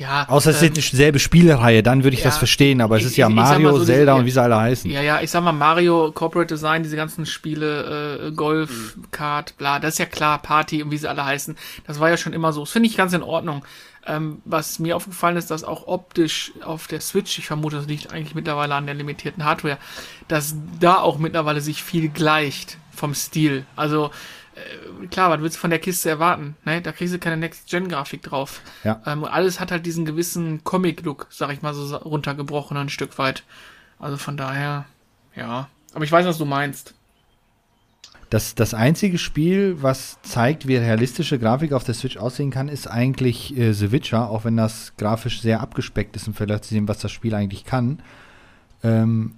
Ja, Außer es ähm, ist dieselbe Spielreihe, dann würde ich ja, das verstehen, aber es ist ja ich, Mario, so, Zelda diese, und wie sie alle heißen. Ja, ja, ich sag mal Mario, Corporate Design, diese ganzen Spiele, äh, Golf, mhm. Kart, bla, das ist ja klar, Party und wie sie alle heißen. Das war ja schon immer so. Das finde ich ganz in Ordnung. Ähm, was mir aufgefallen ist, dass auch optisch auf der Switch, ich vermute, das liegt eigentlich mittlerweile an der limitierten Hardware, dass da auch mittlerweile sich viel gleicht vom Stil. Also äh, klar, was willst du von der Kiste erwarten? Ne? Da kriegst du keine Next-Gen-Grafik drauf. Ja. Ähm, alles hat halt diesen gewissen Comic-Look, sag ich mal so runtergebrochen ein Stück weit. Also von daher, ja. Aber ich weiß, was du meinst. Das, das einzige Spiel, was zeigt, wie realistische Grafik auf der Switch aussehen kann, ist eigentlich äh, The Witcher, auch wenn das grafisch sehr abgespeckt ist im Vergleich zu dem, was das Spiel eigentlich kann. Ähm,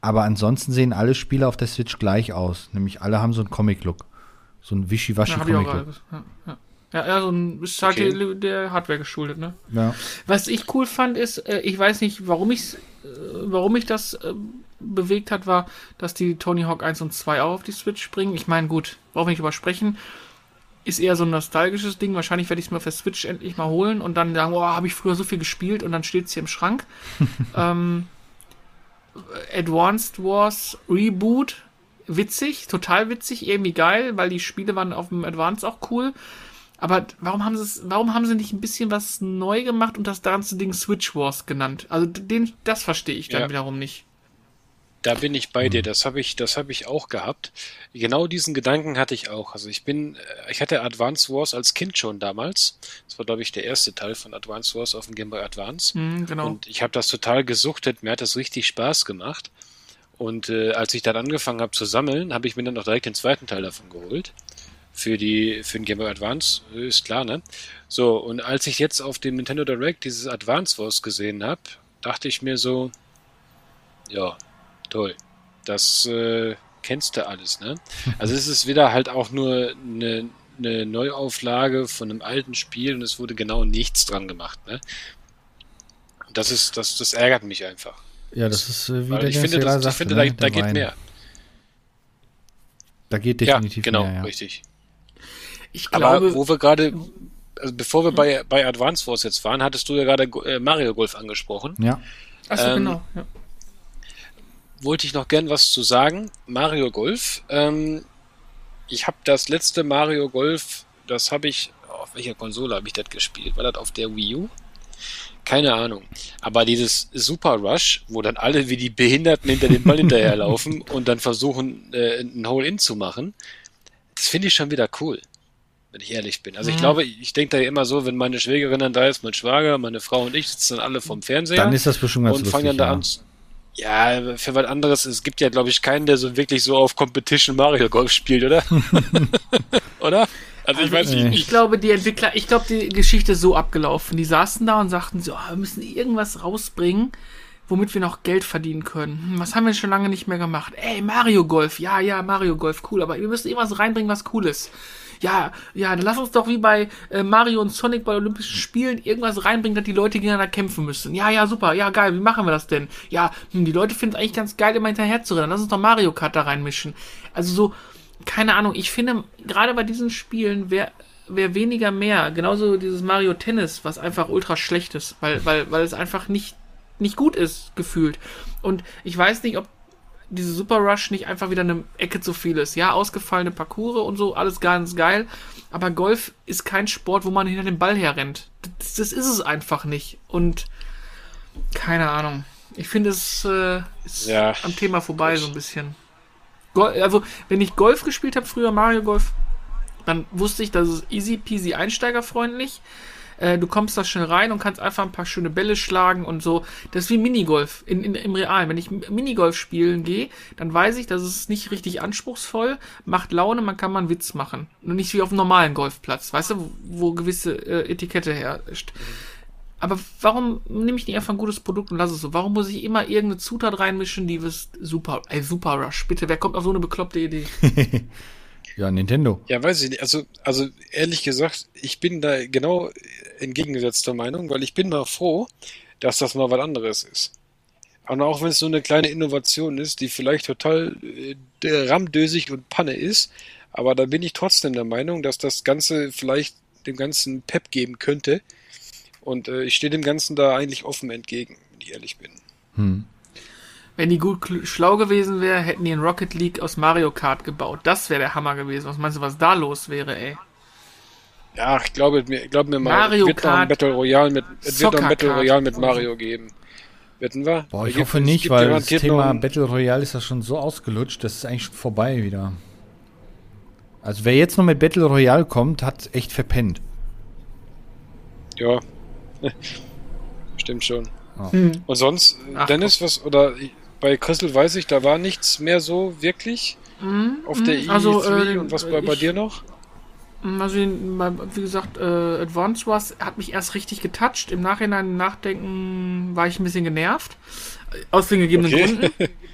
aber ansonsten sehen alle Spiele auf der Switch gleich aus. Nämlich alle haben so einen Comic-Look. So ein Wischiwaschi-Comic-Look. Ja, ja. ja, ja, so ein ist halt okay. der Hardware geschuldet, ne? Ja. Was ich cool fand, ist, äh, ich weiß nicht, warum ich äh, warum ich das äh, bewegt hat, war, dass die Tony Hawk 1 und 2 auch auf die Switch springen. Ich meine, gut, brauchen wir nicht übersprechen. Ist eher so ein nostalgisches Ding. Wahrscheinlich werde ich es mir auf der Switch endlich mal holen und dann sagen, oh, habe ich früher so viel gespielt und dann steht es hier im Schrank. ähm, Advanced Wars Reboot. Witzig, total witzig, irgendwie geil, weil die Spiele waren auf dem Advanced auch cool. Aber warum haben sie es, warum haben sie nicht ein bisschen was neu gemacht und das ganze Ding Switch Wars genannt? Also den, das verstehe ich dann ja. wiederum nicht. Da bin ich bei dir. Mhm. Das habe ich, das habe ich auch gehabt. Genau diesen Gedanken hatte ich auch. Also ich bin, äh, ich hatte Advance Wars als Kind schon damals. Das war, glaube ich, der erste Teil von Advance Wars auf dem Game Boy Advance. Mhm, genau. Und ich habe das total gesuchtet. Mir hat das richtig Spaß gemacht. Und äh, als ich dann angefangen habe zu sammeln, habe ich mir dann auch direkt den zweiten Teil davon geholt. Für die, für den Game Boy Advance, ist klar, ne? So, und als ich jetzt auf dem Nintendo Direct dieses Advance Wars gesehen habe, dachte ich mir so, ja, Toll. Das äh, kennst du alles, ne? Also es ist wieder halt auch nur eine, eine Neuauflage von einem alten Spiel und es wurde genau nichts dran gemacht, ne? Das ist, das, das ärgert mich einfach. Ja, das ist äh, wie ich finde, das, sagte, ich finde, ne? da, da geht mehr. Da geht definitiv ja, genau, mehr. Genau, ja. richtig. Ich glaube, Aber wo wir gerade, also bevor wir bei, bei Advance Force jetzt waren, hattest du ja gerade äh, Mario Golf angesprochen. Ja. Achso, ähm, genau. Ja wollte ich noch gern was zu sagen. Mario Golf. Ähm, ich habe das letzte Mario Golf, das habe ich, auf welcher Konsole habe ich das gespielt? War das auf der Wii U? Keine Ahnung. Aber dieses Super Rush, wo dann alle wie die Behinderten hinter dem Ball hinterherlaufen und dann versuchen, äh, ein Hole-In zu machen, das finde ich schon wieder cool. Wenn ich ehrlich bin. Also ich mhm. glaube, ich denke da immer so, wenn meine Schwägerin dann da ist, mein Schwager, meine Frau und ich sitzen dann alle vom Fernseher. Dann ist das bestimmt ganz Und fangen dann da an, ja, für was anderes. Es gibt ja, glaube ich, keinen, der so wirklich so auf Competition Mario Golf spielt, oder? oder? Also ich weiß nicht. Ich glaube, die Entwickler, ich glaube, die Geschichte ist so abgelaufen. Die saßen da und sagten so, oh, wir müssen irgendwas rausbringen, womit wir noch Geld verdienen können. Hm, was haben wir schon lange nicht mehr gemacht? Ey, Mario Golf. Ja, ja, Mario Golf, cool. Aber wir müssen irgendwas reinbringen, was cool ist ja, ja, dann lass uns doch wie bei äh, Mario und Sonic bei Olympischen Spielen irgendwas reinbringen, dass die Leute gegeneinander kämpfen müssen. Ja, ja, super, ja, geil, wie machen wir das denn? Ja, hm, die Leute finden es eigentlich ganz geil, immer hinterher zu rennen. Lass uns doch Mario Kart da reinmischen. Also so, keine Ahnung, ich finde, gerade bei diesen Spielen wäre wär weniger mehr. Genauso dieses Mario Tennis, was einfach ultra schlecht ist, weil, weil, weil es einfach nicht, nicht gut ist, gefühlt. Und ich weiß nicht, ob diese Super Rush nicht einfach wieder eine Ecke zu viel ist. Ja, ausgefallene Parcours und so, alles ganz geil. Aber Golf ist kein Sport, wo man hinter dem Ball herrennt. Das, das ist es einfach nicht. Und keine Ahnung. Ich finde, es äh, ist ja, am Thema vorbei so ein bisschen. Gol also, wenn ich Golf gespielt habe, früher Mario Golf, dann wusste ich, das ist easy peasy einsteigerfreundlich. Äh, du kommst da schnell rein und kannst einfach ein paar schöne Bälle schlagen und so. Das ist wie Minigolf in, in, im Realen. Wenn ich Minigolf spielen gehe, dann weiß ich, das ist nicht richtig anspruchsvoll, macht Laune, man kann mal einen Witz machen. Und nicht wie auf einem normalen Golfplatz, weißt du, wo, wo gewisse äh, Etikette herrscht. Aber warum nehme ich nicht einfach ein gutes Produkt und lasse es so? Warum muss ich immer irgendeine Zutat reinmischen, die was super, ey, super Rush, bitte, wer kommt auf so eine bekloppte Idee? Ja, Nintendo. Ja, weiß ich nicht. Also, also ehrlich gesagt, ich bin da genau entgegengesetzter Meinung, weil ich bin mal froh, dass das mal was anderes ist. Und auch wenn es so eine kleine Innovation ist, die vielleicht total äh, ramdösig und Panne ist, aber da bin ich trotzdem der Meinung, dass das Ganze vielleicht dem Ganzen Pep geben könnte. Und äh, ich stehe dem Ganzen da eigentlich offen entgegen, wenn ich ehrlich bin. Hm. Wenn die gut schlau gewesen wäre, hätten die in Rocket League aus Mario Kart gebaut. Das wäre der Hammer gewesen. Was meinst du, was da los wäre, ey? Ja, ich glaube mir, glaub mir mal, Mario wird Kart, noch ein Battle Royale mit, es wird noch ein Battle Royale mit Mario geben. Wetten wir? Boah, ich gibt, hoffe nicht, weil das Thema Battle Royale ist ja schon so ausgelutscht, das ist eigentlich schon vorbei wieder. Also wer jetzt noch mit Battle Royale kommt, hat echt verpennt. Ja. Stimmt schon. Oh. Hm. Und sonst, Ach, Dennis, was, oder bei Crystal weiß ich, da war nichts mehr so wirklich mhm. auf der E3 also, äh, und was war bei dir noch? Mm, also, wie gesagt, äh, Advance Wars hat mich erst richtig getoucht. Im Nachhinein nachdenken war ich ein bisschen genervt. Aus den gegebenen okay. Gründen.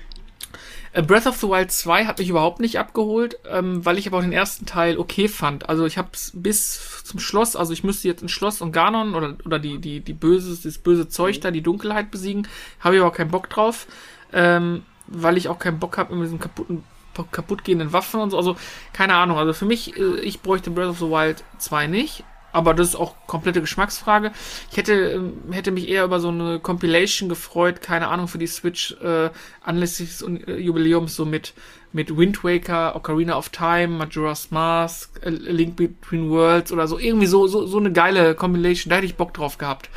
Äh, Breath of the Wild 2 hat mich überhaupt nicht abgeholt, ähm, weil ich aber auch den ersten Teil okay fand. Also ich habe bis zum Schloss, also ich müsste jetzt ein Schloss und Ganon oder, oder die, die, die böse, das böse Zeug da, die Dunkelheit besiegen, habe ich aber auch keinen Bock drauf ähm, weil ich auch keinen Bock habe mit diesen kaputten kaputtgehenden Waffen und so. Also, keine Ahnung. Also für mich, äh, ich bräuchte Breath of the Wild 2 nicht. Aber das ist auch komplette Geschmacksfrage. Ich hätte, ähm, hätte mich eher über so eine Compilation gefreut, keine Ahnung, für die Switch äh, anlässlich des äh, Jubiläums, so mit, mit Wind Waker, Ocarina of Time, Majora's Mask, A Link Between Worlds oder so. Irgendwie so, so, so eine geile Compilation. Da hätte ich Bock drauf gehabt.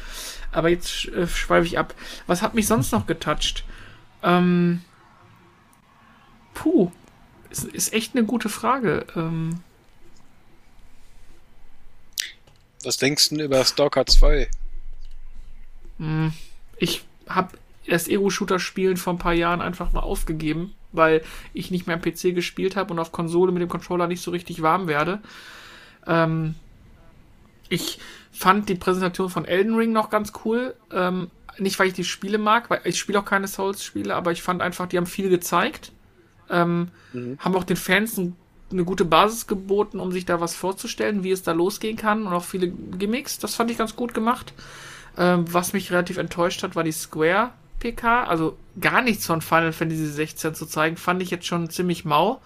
Aber jetzt äh, schweife ich ab. Was hat mich sonst noch getoucht? Ähm, puh, ist, ist echt eine gute Frage. Ähm, Was denkst du über Stalker 2? Hm, ich habe das Ego-Shooter-Spielen vor ein paar Jahren einfach mal aufgegeben, weil ich nicht mehr am PC gespielt habe und auf Konsole mit dem Controller nicht so richtig warm werde. Ähm, ich fand die Präsentation von Elden Ring noch ganz cool, ähm, nicht, weil ich die Spiele mag, weil ich spiele auch keine Souls-Spiele, aber ich fand einfach, die haben viel gezeigt. Ähm, mhm. Haben auch den Fans ein, eine gute Basis geboten, um sich da was vorzustellen, wie es da losgehen kann und auch viele Gimmicks. Das fand ich ganz gut gemacht. Ähm, was mich relativ enttäuscht hat, war die Square PK. Also gar nichts von Final Fantasy 16 zu zeigen, fand ich jetzt schon ziemlich mau.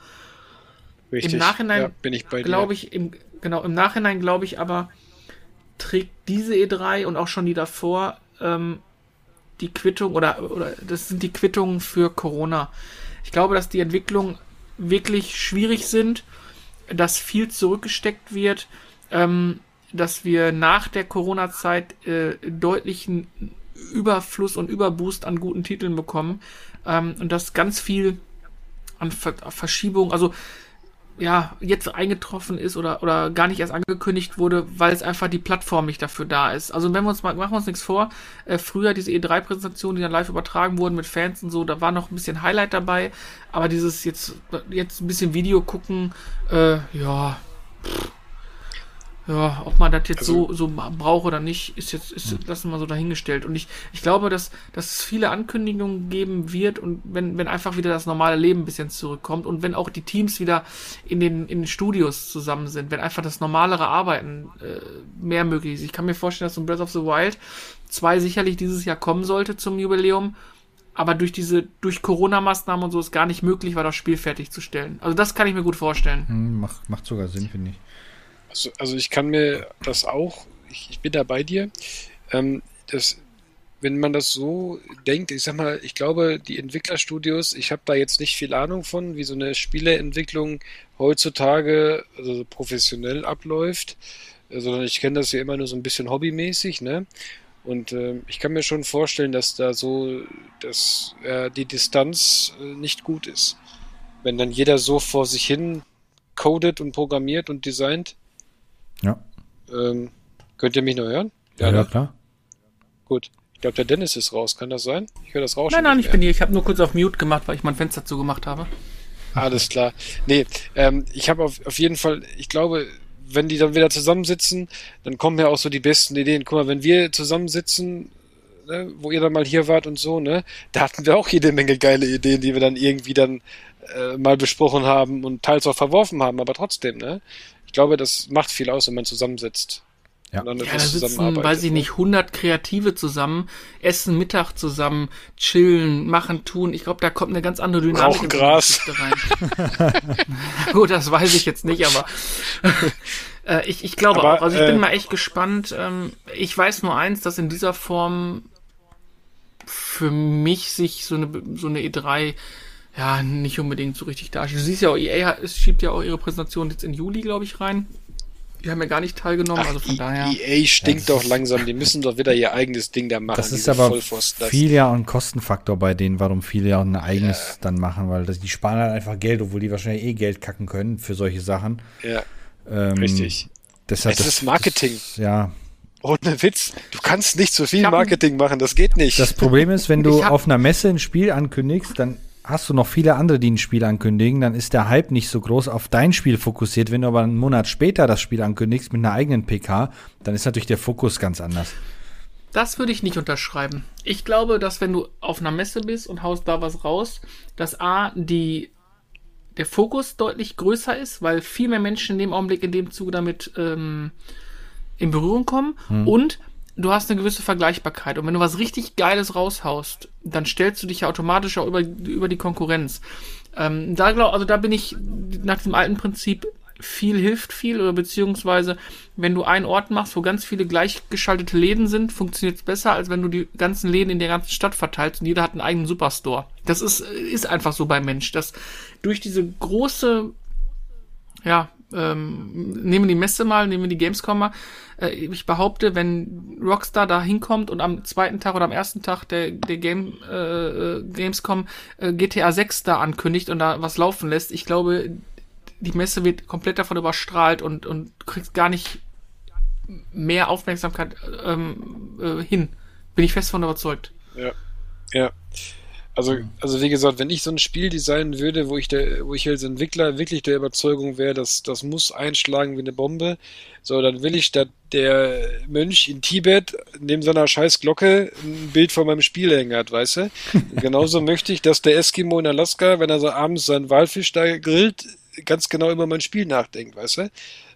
Richtig. Im Nachhinein ja, bin ich bei glaube ich, im, genau, im Nachhinein glaube ich aber, trägt diese E3 und auch schon die davor ähm, die Quittung oder, oder das sind die Quittungen für Corona. Ich glaube, dass die Entwicklungen wirklich schwierig sind, dass viel zurückgesteckt wird, ähm, dass wir nach der Corona-Zeit äh, deutlichen Überfluss und Überboost an guten Titeln bekommen ähm, und dass ganz viel an Ver Verschiebung, also ja, jetzt eingetroffen ist oder, oder gar nicht erst angekündigt wurde, weil es einfach die Plattform nicht dafür da ist. Also wenn wir uns mal, machen wir uns nichts vor, äh, früher diese E3-Präsentationen, die dann live übertragen wurden mit Fans und so, da war noch ein bisschen Highlight dabei, aber dieses jetzt, jetzt ein bisschen Video gucken, äh, ja, pff, ja, ob man das jetzt also, so, so braucht oder nicht, ist jetzt, ist, hm. lassen wir so dahingestellt. Und ich, ich glaube, dass, dass es viele Ankündigungen geben wird und wenn, wenn einfach wieder das normale Leben ein bisschen zurückkommt und wenn auch die Teams wieder in den, in den Studios zusammen sind, wenn einfach das normalere Arbeiten äh, mehr möglich ist. Ich kann mir vorstellen, dass so ein Breath of the Wild 2 sicherlich dieses Jahr kommen sollte zum Jubiläum, aber durch diese, durch Corona-Maßnahmen und so ist gar nicht möglich war, das Spiel fertigzustellen. Also das kann ich mir gut vorstellen. Hm, macht, macht sogar Sinn, finde ich. Also, also ich kann mir das auch, ich, ich bin da bei dir. Ähm, das, wenn man das so denkt, ich sag mal, ich glaube, die Entwicklerstudios, ich habe da jetzt nicht viel Ahnung von, wie so eine Spieleentwicklung heutzutage also professionell abläuft, sondern ich kenne das ja immer nur so ein bisschen hobbymäßig, ne? Und äh, ich kann mir schon vorstellen, dass da so, dass äh, die Distanz äh, nicht gut ist. Wenn dann jeder so vor sich hin codet und programmiert und designt. Ja. Ähm, könnt ihr mich noch hören? Ja, ja, ja klar. Gut. Ich glaube, der Dennis ist raus. Kann das sein? Ich höre das raus. Nein, nein, ich bin hier. Ich habe nur kurz auf Mute gemacht, weil ich mein Fenster zugemacht habe. Alles klar. Nee, ähm, ich habe auf, auf jeden Fall, ich glaube, wenn die dann wieder zusammensitzen, dann kommen ja auch so die besten Ideen. Guck mal, wenn wir zusammensitzen, ne, wo ihr dann mal hier wart und so, ne, da hatten wir auch jede Menge geile Ideen, die wir dann irgendwie dann äh, mal besprochen haben und teils auch verworfen haben, aber trotzdem, ne? Ich glaube, das macht viel aus, wenn man zusammensitzt. Ja, ja da sitzen, weiß ich nicht, 100 Kreative zusammen, essen Mittag zusammen, chillen, machen, tun. Ich glaube, da kommt eine ganz andere Dynamik Rauchen Gras. rein. Gut, das weiß ich jetzt nicht, aber äh, ich, ich glaube aber, auch. Also ich äh, bin mal echt gespannt. Ähm, ich weiß nur eins, dass in dieser Form für mich sich so eine, so eine E3 ja nicht unbedingt so richtig darstellt. Du siehst ja auch, EA schiebt ja auch ihre Präsentation jetzt in Juli, glaube ich, rein. Die haben ja gar nicht teilgenommen, Ach, also von daher. EA stinkt ja, doch langsam, die müssen doch wieder ihr eigenes Ding da machen. Das ist aber viel ja ein Kostenfaktor bei denen, warum viele ja auch ein eigenes ja. dann machen, weil das, die sparen halt einfach Geld, obwohl die wahrscheinlich eh Geld kacken können für solche Sachen. Ja. Ähm, Richtig. Deshalb, es ist Marketing. Das, ja. Ohne Witz, du kannst nicht so viel Marketing machen, das geht nicht. Das Problem ist, wenn du auf einer Messe ein Spiel ankündigst, dann hast du noch viele andere, die ein Spiel ankündigen, dann ist der Hype nicht so groß auf dein Spiel fokussiert. Wenn du aber einen Monat später das Spiel ankündigst mit einer eigenen PK, dann ist natürlich der Fokus ganz anders. Das würde ich nicht unterschreiben. Ich glaube, dass wenn du auf einer Messe bist und haust da was raus, dass A, die, der Fokus deutlich größer ist, weil viel mehr Menschen in dem Augenblick, in dem Zuge damit ähm, in Berührung kommen hm. und du hast eine gewisse Vergleichbarkeit. Und wenn du was richtig Geiles raushaust, dann stellst du dich ja automatisch auch über, über die Konkurrenz. Ähm, da glaub, also da bin ich nach dem alten Prinzip viel hilft viel oder beziehungsweise wenn du einen Ort machst, wo ganz viele gleichgeschaltete Läden sind, funktioniert es besser, als wenn du die ganzen Läden in der ganzen Stadt verteilst und jeder hat einen eigenen Superstore. Das ist, ist einfach so beim Mensch, dass durch diese große, ja, ähm, nehmen wir die Messe mal, nehmen wir die Gamescom mal, äh, ich behaupte, wenn Rockstar da hinkommt und am zweiten Tag oder am ersten Tag der, der Game, äh, äh Gamescom äh, GTA 6 da ankündigt und da was laufen lässt, ich glaube, die Messe wird komplett davon überstrahlt und, und kriegt gar nicht mehr Aufmerksamkeit ähm, äh, hin. Bin ich fest von überzeugt. Ja. Ja. Also, also wie gesagt, wenn ich so ein Spiel designen würde, wo ich der, wo ich als Entwickler wirklich der Überzeugung wäre, dass das muss einschlagen wie eine Bombe, so, dann will ich, dass der Mönch in Tibet neben seiner scheiß Glocke ein Bild von meinem Spiel hängen hat, weißt du? Genauso möchte ich, dass der Eskimo in Alaska, wenn er so abends seinen Walfisch da grillt, ganz genau über mein Spiel nachdenkt, weißt du?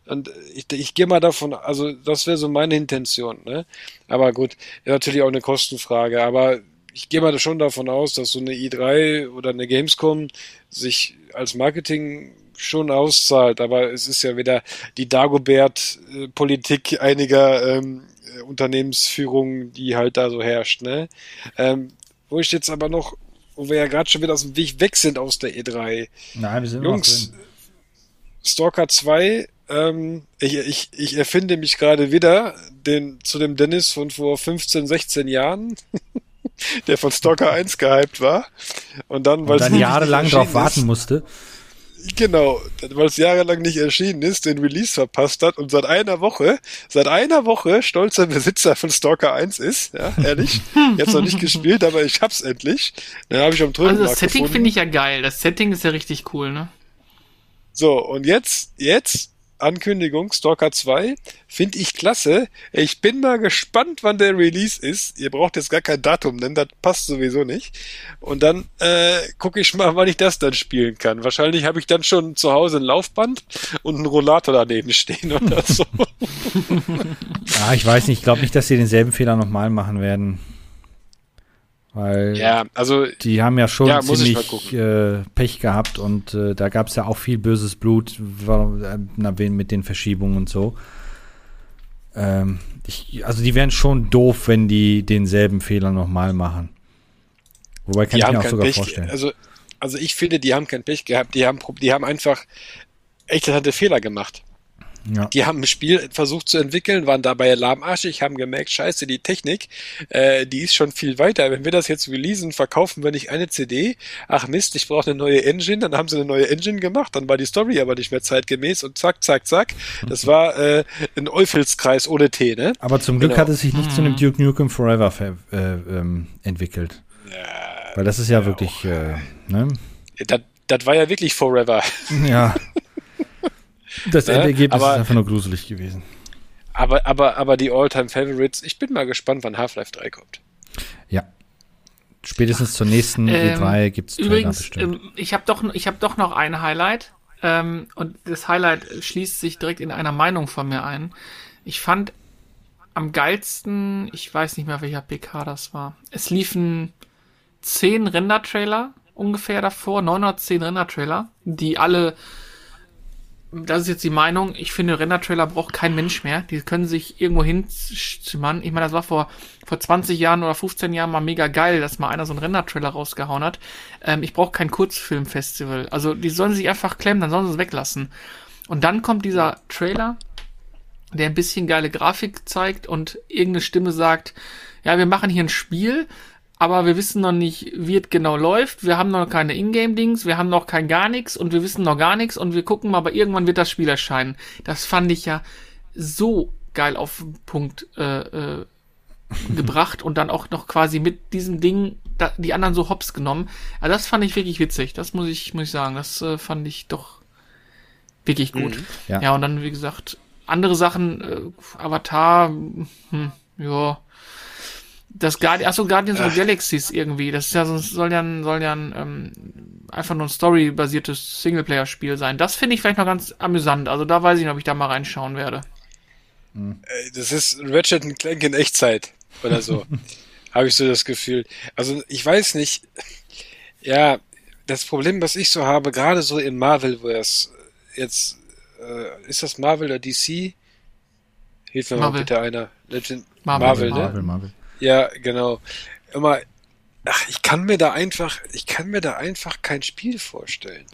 Und ich, ich gehe mal davon, also das wäre so meine Intention, ne? Aber gut, natürlich auch eine Kostenfrage, aber ich gehe mal schon davon aus, dass so eine i3 oder eine Gamescom sich als Marketing schon auszahlt, aber es ist ja wieder die Dagobert-Politik einiger ähm, Unternehmensführung, die halt da so herrscht. Ne? Ähm, wo ich jetzt aber noch, wo wir ja gerade schon wieder aus dem Weg weg sind aus der E3. Nein, wir sind Jungs, noch drin. Stalker 2, ähm, ich, ich, ich erfinde mich gerade wieder den, zu dem Dennis von vor 15, 16 Jahren. der von Stalker 1 gehypt war. Und dann, weil es jahrelang drauf warten musste. Genau, weil es jahrelang nicht erschienen ist, den Release verpasst hat und seit einer Woche, seit einer Woche stolzer Besitzer von Stalker 1 ist, ja, ehrlich. Jetzt noch nicht gespielt, aber ich hab's endlich. Dann habe ich am Also das Setting finde ich ja geil. Das Setting ist ja richtig cool, ne? So, und jetzt, jetzt Ankündigung, Stalker 2, finde ich klasse. Ich bin mal gespannt, wann der Release ist. Ihr braucht jetzt gar kein Datum nennen, das passt sowieso nicht. Und dann äh, gucke ich mal, wann ich das dann spielen kann. Wahrscheinlich habe ich dann schon zu Hause ein Laufband und einen Rollator daneben stehen oder so. ah, ich weiß nicht, ich glaube nicht, dass sie denselben Fehler nochmal machen werden. Weil ja, also, die haben ja schon ja, ziemlich äh, Pech gehabt und äh, da gab es ja auch viel böses Blut äh, na, mit den Verschiebungen und so. Ähm, ich, also die wären schon doof, wenn die denselben Fehler nochmal machen. Wobei kann die ich mir auch sogar Pech, vorstellen. Also, also ich finde, die haben kein Pech gehabt. Die haben, die haben einfach echte Fehler gemacht. Ja. Die haben ein Spiel versucht zu entwickeln, waren dabei lahmarschig, haben gemerkt, scheiße, die Technik, äh, die ist schon viel weiter. Wenn wir das jetzt releasen, verkaufen wir nicht eine CD. Ach Mist, ich brauche eine neue Engine. Dann haben sie eine neue Engine gemacht, dann war die Story aber nicht mehr zeitgemäß und zack, zack, zack. Das war äh, ein Eufelskreis ohne T, ne? Aber zum Glück genau. hat es sich nicht mhm. zu einem Duke Nukem Forever äh, ähm, entwickelt. Ja, Weil das ist ja, ja wirklich, äh, ne? Das, das war ja wirklich Forever. Ja. Das ne? Endergebnis aber, ist einfach nur gruselig gewesen. Aber, aber, aber die All-Time-Favorites, ich bin mal gespannt, wann Half-Life 3 kommt. Ja. Spätestens zur nächsten ähm, E3 gibt es Übrigens, ähm, ich habe doch, hab doch noch ein Highlight. Ähm, und das Highlight schließt sich direkt in einer Meinung von mir ein. Ich fand am geilsten, ich weiß nicht mehr, welcher PK das war. Es liefen zehn Render-Trailer ungefähr davor, 910 Render-Trailer, die alle das ist jetzt die Meinung, ich finde, Render-Trailer braucht kein Mensch mehr. Die können sich irgendwo hinzimmern. Ich meine, das war vor, vor 20 Jahren oder 15 Jahren mal mega geil, dass mal einer so einen Render-Trailer rausgehauen hat. Ähm, ich brauche kein Kurzfilmfestival. Also die sollen sich einfach klemmen, dann sollen sie es weglassen. Und dann kommt dieser Trailer, der ein bisschen geile Grafik zeigt und irgendeine Stimme sagt, ja, wir machen hier ein Spiel, aber wir wissen noch nicht, wie es genau läuft. Wir haben noch keine Ingame-Dings, wir haben noch kein gar nichts und wir wissen noch gar nichts und wir gucken mal, aber irgendwann wird das Spiel erscheinen. Das fand ich ja so geil auf den Punkt äh, äh, gebracht und dann auch noch quasi mit diesem Ding da, die anderen so hops genommen. Also das fand ich wirklich witzig. Das muss ich, muss ich sagen. Das äh, fand ich doch wirklich gut. Mhm. Ja. ja, und dann, wie gesagt, andere Sachen, äh, Avatar, hm, ja, das Guardian, achso, Guardians of the Galaxies irgendwie. Das ist ja so, soll ja ein, soll ja ein, ähm, einfach nur ein Story-basiertes Singleplayer-Spiel sein. Das finde ich vielleicht noch ganz amüsant. Also da weiß ich nicht, ob ich da mal reinschauen werde. Hm. Das ist Ratchet Clank in Echtzeit oder so. Habe ich so das Gefühl. Also ich weiß nicht. Ja, das Problem, was ich so habe, gerade so im Marvel-Verse, jetzt, äh, ist das Marvel oder DC? Hilf mir Marvel. mal bitte einer. Legend Marvel, Marvel, ne? Marvel, Marvel. Ja, genau. Immer, ach, ich kann mir da einfach, ich kann mir da einfach kein Spiel vorstellen.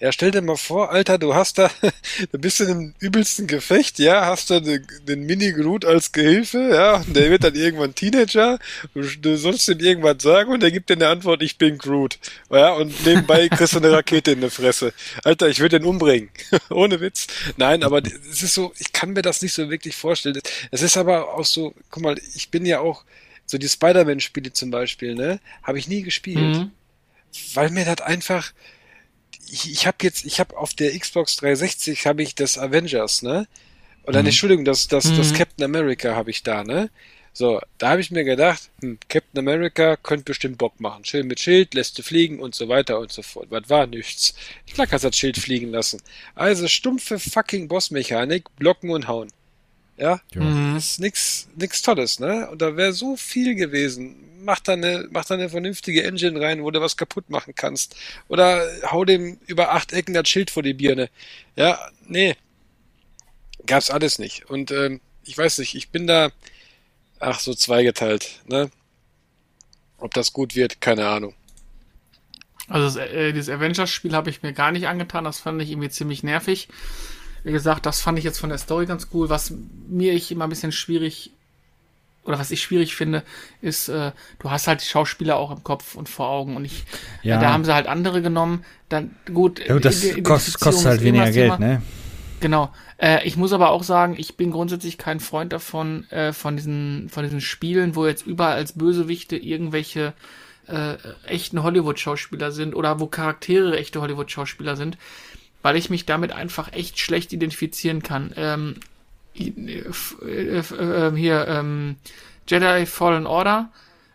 Ja, stell dir mal vor, Alter, du hast da, du bist in einem übelsten Gefecht, ja, hast da den, den Mini-Groot als Gehilfe, ja, und der wird dann irgendwann Teenager, du, du sollst ihm irgendwas sagen und der gibt dir eine Antwort, ich bin Groot, ja, und nebenbei kriegst du eine Rakete in die Fresse. Alter, ich würde den umbringen. Ohne Witz. Nein, aber es ist so, ich kann mir das nicht so wirklich vorstellen. Es ist aber auch so, guck mal, ich bin ja auch, so die Spider-Man-Spiele zum Beispiel, ne, habe ich nie gespielt. Mhm. Weil mir das einfach, ich, ich habe jetzt, ich habe auf der Xbox 360 habe ich das Avengers, ne? Oder mhm. Entschuldigung, das, das, mhm. das Captain America habe ich da, ne? So, da habe ich mir gedacht, hm, Captain America könnte bestimmt Bock machen. Schön mit Schild, lässt du fliegen und so weiter und so fort. Was war nichts? Klar kannst du das Schild fliegen lassen. Also stumpfe fucking Bossmechanik, blocken und hauen. Ja, ja. Mhm. ist nix, nix Tolles, ne? Und da wäre so viel gewesen mach da eine, mach da eine vernünftige Engine rein, wo du was kaputt machen kannst. Oder hau dem über acht Ecken das Schild vor die Birne. Ja, nee. Gab's alles nicht. Und ähm, ich weiß nicht, ich bin da, ach, so zweigeteilt, ne? Ob das gut wird, keine Ahnung. Also das, äh, dieses Avengers-Spiel habe ich mir gar nicht angetan, das fand ich irgendwie ziemlich nervig. Wie gesagt, das fand ich jetzt von der Story ganz cool. Was mir ich immer ein bisschen schwierig oder was ich schwierig finde, ist, äh, du hast halt die Schauspieler auch im Kopf und vor Augen und ich, ja. äh, da haben sie halt andere genommen, dann gut. Ja, das kostet, kostet halt weniger Geld, ne? Genau. Äh, ich muss aber auch sagen, ich bin grundsätzlich kein Freund davon, äh, von diesen, von diesen Spielen, wo jetzt überall als Bösewichte irgendwelche äh, echten Hollywood-Schauspieler sind oder wo Charaktere echte Hollywood-Schauspieler sind, weil ich mich damit einfach echt schlecht identifizieren kann. Ähm, äh, hier ähm, Jedi Fallen Order.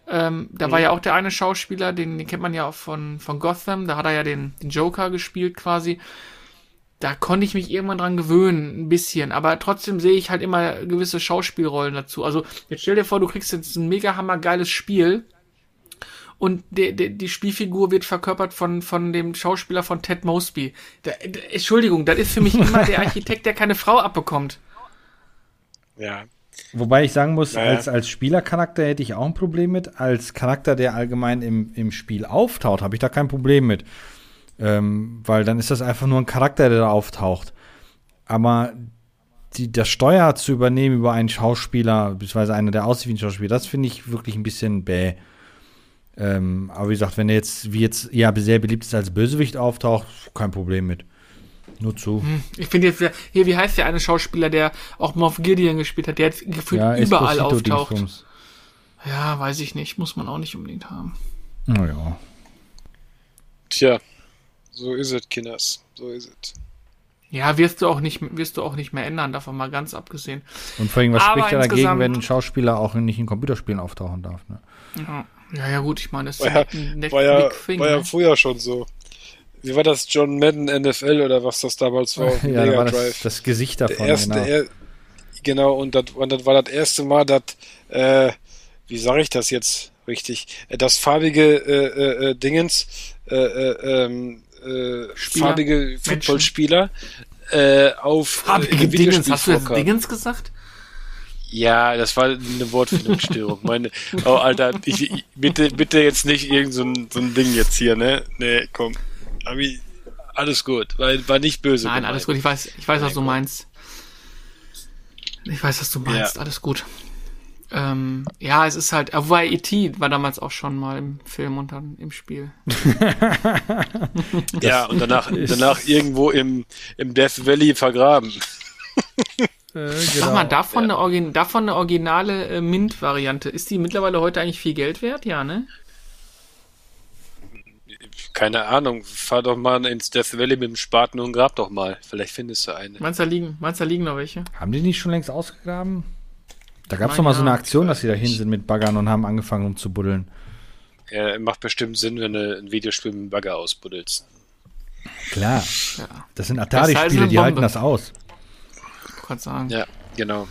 Ähm, da mhm. war ja auch der eine Schauspieler, den, den kennt man ja auch von, von Gotham, da hat er ja den, den Joker gespielt quasi. Da konnte ich mich irgendwann dran gewöhnen, ein bisschen, aber trotzdem sehe ich halt immer gewisse Schauspielrollen dazu. Also jetzt stell dir vor, du kriegst jetzt ein mega hammergeiles Spiel und de, de, die Spielfigur wird verkörpert von, von dem Schauspieler von Ted Mosby. Da, da, Entschuldigung, das ist für mich immer der Architekt, der keine Frau abbekommt. Ja. Wobei ich sagen muss, naja. als, als Spielercharakter hätte ich auch ein Problem mit. Als Charakter, der allgemein im, im Spiel auftaucht, habe ich da kein Problem mit. Ähm, weil dann ist das einfach nur ein Charakter, der da auftaucht. Aber die, das Steuer zu übernehmen über einen Schauspieler, beziehungsweise einer, der aussieht wie ein Schauspieler, das finde ich wirklich ein bisschen bäh. Ähm, aber wie gesagt, wenn er jetzt, wie jetzt ja sehr beliebt ist als Bösewicht auftaucht, kein Problem mit. Nur zu. Hm, ich finde jetzt, hier, wie heißt der eine Schauspieler, der auch Moff Gideon gespielt hat, der jetzt gefühlt ja, überall auftaucht. Ja, weiß ich nicht. Muss man auch nicht unbedingt haben. Naja. Tja, so ist es, Kinders. So ist es. Ja, wirst du auch nicht, wirst du auch nicht mehr ändern, davon mal ganz abgesehen. Und vor allem, was Aber spricht ja dagegen, wenn ein Schauspieler auch nicht in Computerspielen auftauchen darf? Ne? Ja. Ja, ja, gut, ich meine, das war ist ja, ein war ja, Thing, war ja ne? früher schon so. Wie war das, John Madden NFL oder was das damals war? ja, Mega war das, das, Gesicht davon. Der erste, genau. Er, genau, und das, und das war das erste Mal, dass, äh, wie sage ich das jetzt richtig, äh, das farbige äh, äh, äh Dingens, äh, äh, ähm, äh, farbige Footballspieler äh, auf farbige Dingens. Hast du jetzt Dingens gesagt? Ja, das war eine Wortfindungsstörung. Meine, oh Alter, ich, ich, bitte, bitte jetzt nicht irgend so ein, so ein Ding jetzt hier, ne? Nee, komm. Aber alles gut, weil war nicht böse. Nein, gemeint. alles gut. Ich weiß, ich weiß, was du meinst. Ich weiß, was du meinst. Ja. Alles gut. Ähm, ja, es ist halt, wobei E.T. war damals auch schon mal im Film und dann im Spiel. ja, und danach, danach irgendwo im, im Death Valley vergraben. Äh, genau. Sag mal, davon, ja. eine, davon eine originale äh, Mint-Variante, ist die mittlerweile heute eigentlich viel Geld wert? Ja, ne? Keine Ahnung, fahr doch mal ins Death Valley mit dem Spaten und grab doch mal. Vielleicht findest du eine. Meinst du, da liegen, meinst du, da liegen noch welche? Haben die nicht schon längst ausgegraben? Da gab es doch mal so eine Aktion, dass sie da hin sind mit Baggern und haben angefangen um zu buddeln. Ja, macht bestimmt Sinn, wenn du ein Videospiel mit einem Bagger ausbuddelst. Klar. Ja. Das sind Atari-Spiele, die halten das aus. Ich sagen. Ja, genau.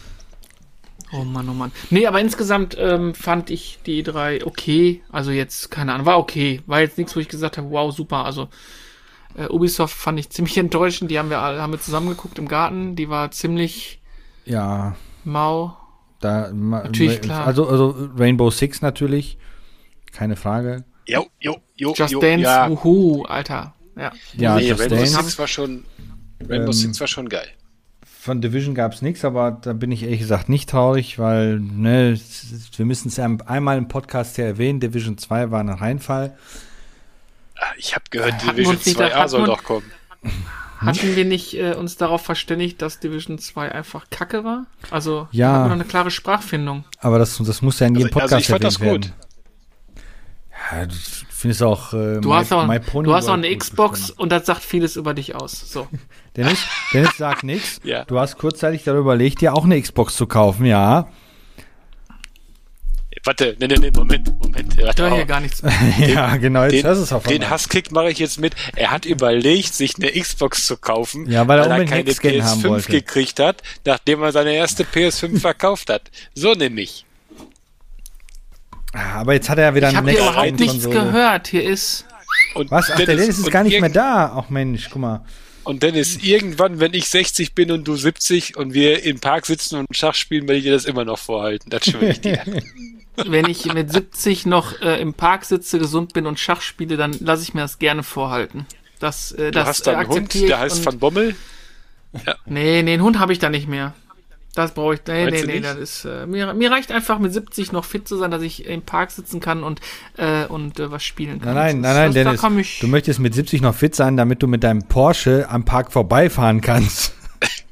Oh Mann, oh Mann. Nee, aber insgesamt ähm, fand ich die drei okay. Also jetzt, keine Ahnung, war okay. War jetzt nichts, wo ich gesagt habe, wow, super. Also äh, Ubisoft fand ich ziemlich enttäuschend. Die haben wir alle haben wir zusammengeguckt im Garten. Die war ziemlich ja mau. Da, natürlich, klar. Also, also Rainbow Six natürlich, keine Frage. Jo, jo, jo, Just jo, Dance, ja. wuhu, Alter. Ja, ja nee, Just Rainbow Dance. Six war schon, Rainbow ähm, Six war schon geil. Von Division gab es nichts, aber da bin ich ehrlich gesagt nicht traurig, weil ne, wir müssen es ja einmal im Podcast ja erwähnen, Division 2 war ein Reinfall. Ah, ich habe gehört, Division 2a soll doch kommen. Hatten wir nicht äh, uns darauf verständigt, dass Division 2 einfach Kacke war? Also ja, haben wir noch eine klare Sprachfindung. Aber das, das muss ja in jedem Podcast also, also ich fand das werden. gut. Ja, du findest auch äh, Du hast auch, du hast auch eine Xbox und das sagt vieles über dich aus. So. Dennis, Dennis sagt nichts. Ja. Du hast kurzzeitig darüber überlegt, dir auch eine Xbox zu kaufen, ja. Warte, ne, ne, ne, Moment, Moment. Ich höre hier gar nichts mehr. ja, genau, jetzt den, hörst du es auf Den Hasskick mache ich jetzt mit. Er hat überlegt, sich eine Xbox zu kaufen, ja, weil er, weil er keine PS5 gekriegt hat, nachdem er seine erste PS5 verkauft hat. So nämlich. Ah, aber jetzt hat er ja wieder ich eine Ich habe überhaupt nichts gehört. Hier ist... Und Was? Ach, Dennis, der Dennis ist gar nicht mehr da. Ach Mensch, guck mal. Und Dennis, irgendwann, wenn ich 60 bin und du 70 und wir im Park sitzen und Schach spielen, werde ich dir das immer noch vorhalten. Das schwöre ich dir. wenn ich mit 70 noch äh, im Park sitze, gesund bin und Schach spiele, dann lasse ich mir das gerne vorhalten. Das, äh, du das hast da einen Hund, der heißt Van Bommel? Ja. Nee, nee, einen Hund habe ich da nicht mehr. Das brauche ich. Nee, Meinst nee, nee, das ist. Äh, mir, mir reicht einfach mit 70 noch fit zu sein, dass ich im Park sitzen kann und, äh, und äh, was spielen kann. Nein, nein, nein, nein, Dennis. Du möchtest mit 70 noch fit sein, damit du mit deinem Porsche am Park vorbeifahren kannst.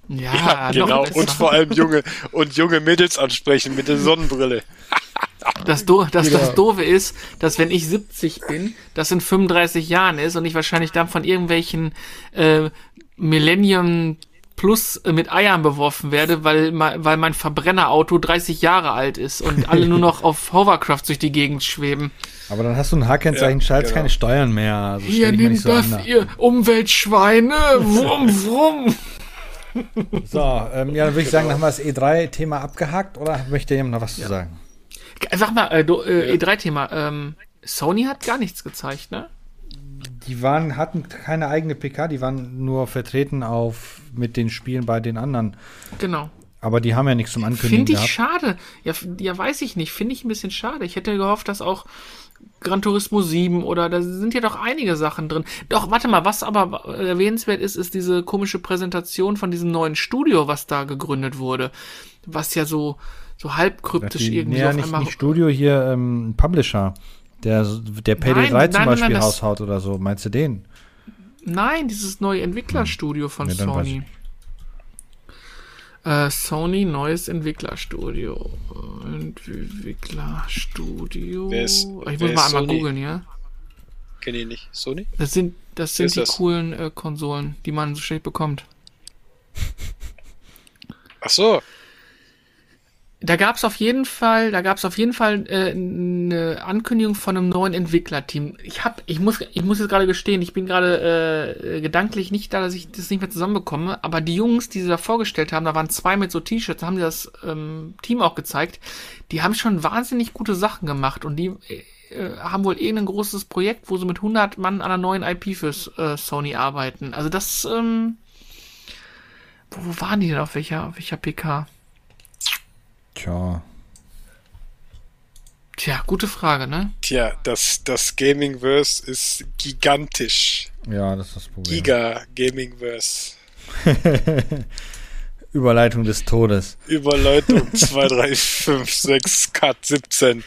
Ja, ja genau. Und vor allem junge und junge Mädels ansprechen mit der Sonnenbrille. Das, Do das, das Doofe ist, dass wenn ich 70 bin, das in 35 Jahren ist und ich wahrscheinlich dann von irgendwelchen äh, Millennium Plus mit Eiern beworfen werde, weil, weil mein Verbrennerauto 30 Jahre alt ist und alle nur noch auf Hovercraft durch die Gegend schweben. Aber dann hast du ein H-Kennzeichen, ja, schaltest genau. keine Steuern mehr. Also Hier, nehmt so das, an. ihr Umweltschweine! Wum, wum! So, ähm, ja, dann würde ich sagen, dann haben wir das E3-Thema abgehakt oder möchte jemand noch was ja. zu sagen? Sag mal, äh, äh, E3-Thema. Ähm, Sony hat gar nichts gezeigt, ne? Die waren, hatten keine eigene PK, die waren nur vertreten auf mit den Spielen bei den anderen. Genau. Aber die haben ja nichts zum Ankündigen Finde ich gehabt. schade. Ja, ja, weiß ich nicht. Finde ich ein bisschen schade. Ich hätte gehofft, dass auch Gran Turismo 7 oder da sind ja doch einige Sachen drin. Doch, warte mal, was aber erwähnenswert ist, ist diese komische Präsentation von diesem neuen Studio, was da gegründet wurde. Was ja so, so halb kryptisch irgendwie ja, so nicht, nicht Studio hier, ähm, Publisher, der, der Payday 3 zum nein, Beispiel nein, raushaut oder so. Meinst du den? Nein, dieses neue Entwicklerstudio von ja, Sony. Äh, Sony neues Entwicklerstudio. Entwicklerstudio. Wer ist, ich muss mal einmal googeln, ja? Kenne ich nicht. Sony? Das sind, das sind die das? coolen äh, Konsolen, die man so schlecht bekommt. Ach so. Da gab es auf jeden Fall, da gab es auf jeden Fall äh, eine Ankündigung von einem neuen Entwicklerteam. Ich hab, ich muss, ich muss jetzt gerade gestehen, ich bin gerade äh, gedanklich nicht da, dass ich das nicht mehr zusammenbekomme. Aber die Jungs, die sie da vorgestellt haben, da waren zwei mit so T-Shirts, haben sie das ähm, Team auch gezeigt. Die haben schon wahnsinnig gute Sachen gemacht und die äh, haben wohl irgendein großes Projekt, wo sie mit 100 Mann an einer neuen IP für äh, Sony arbeiten. Also das, ähm, wo, wo waren die denn auf welcher, auf welcher PK? Tja. Tja, gute Frage, ne? Tja, das, das Gamingverse ist gigantisch. Ja, das ist das Problem. Giga Gamingverse. Überleitung des Todes. Überleitung 2, 3, 5, 6, Cut 17,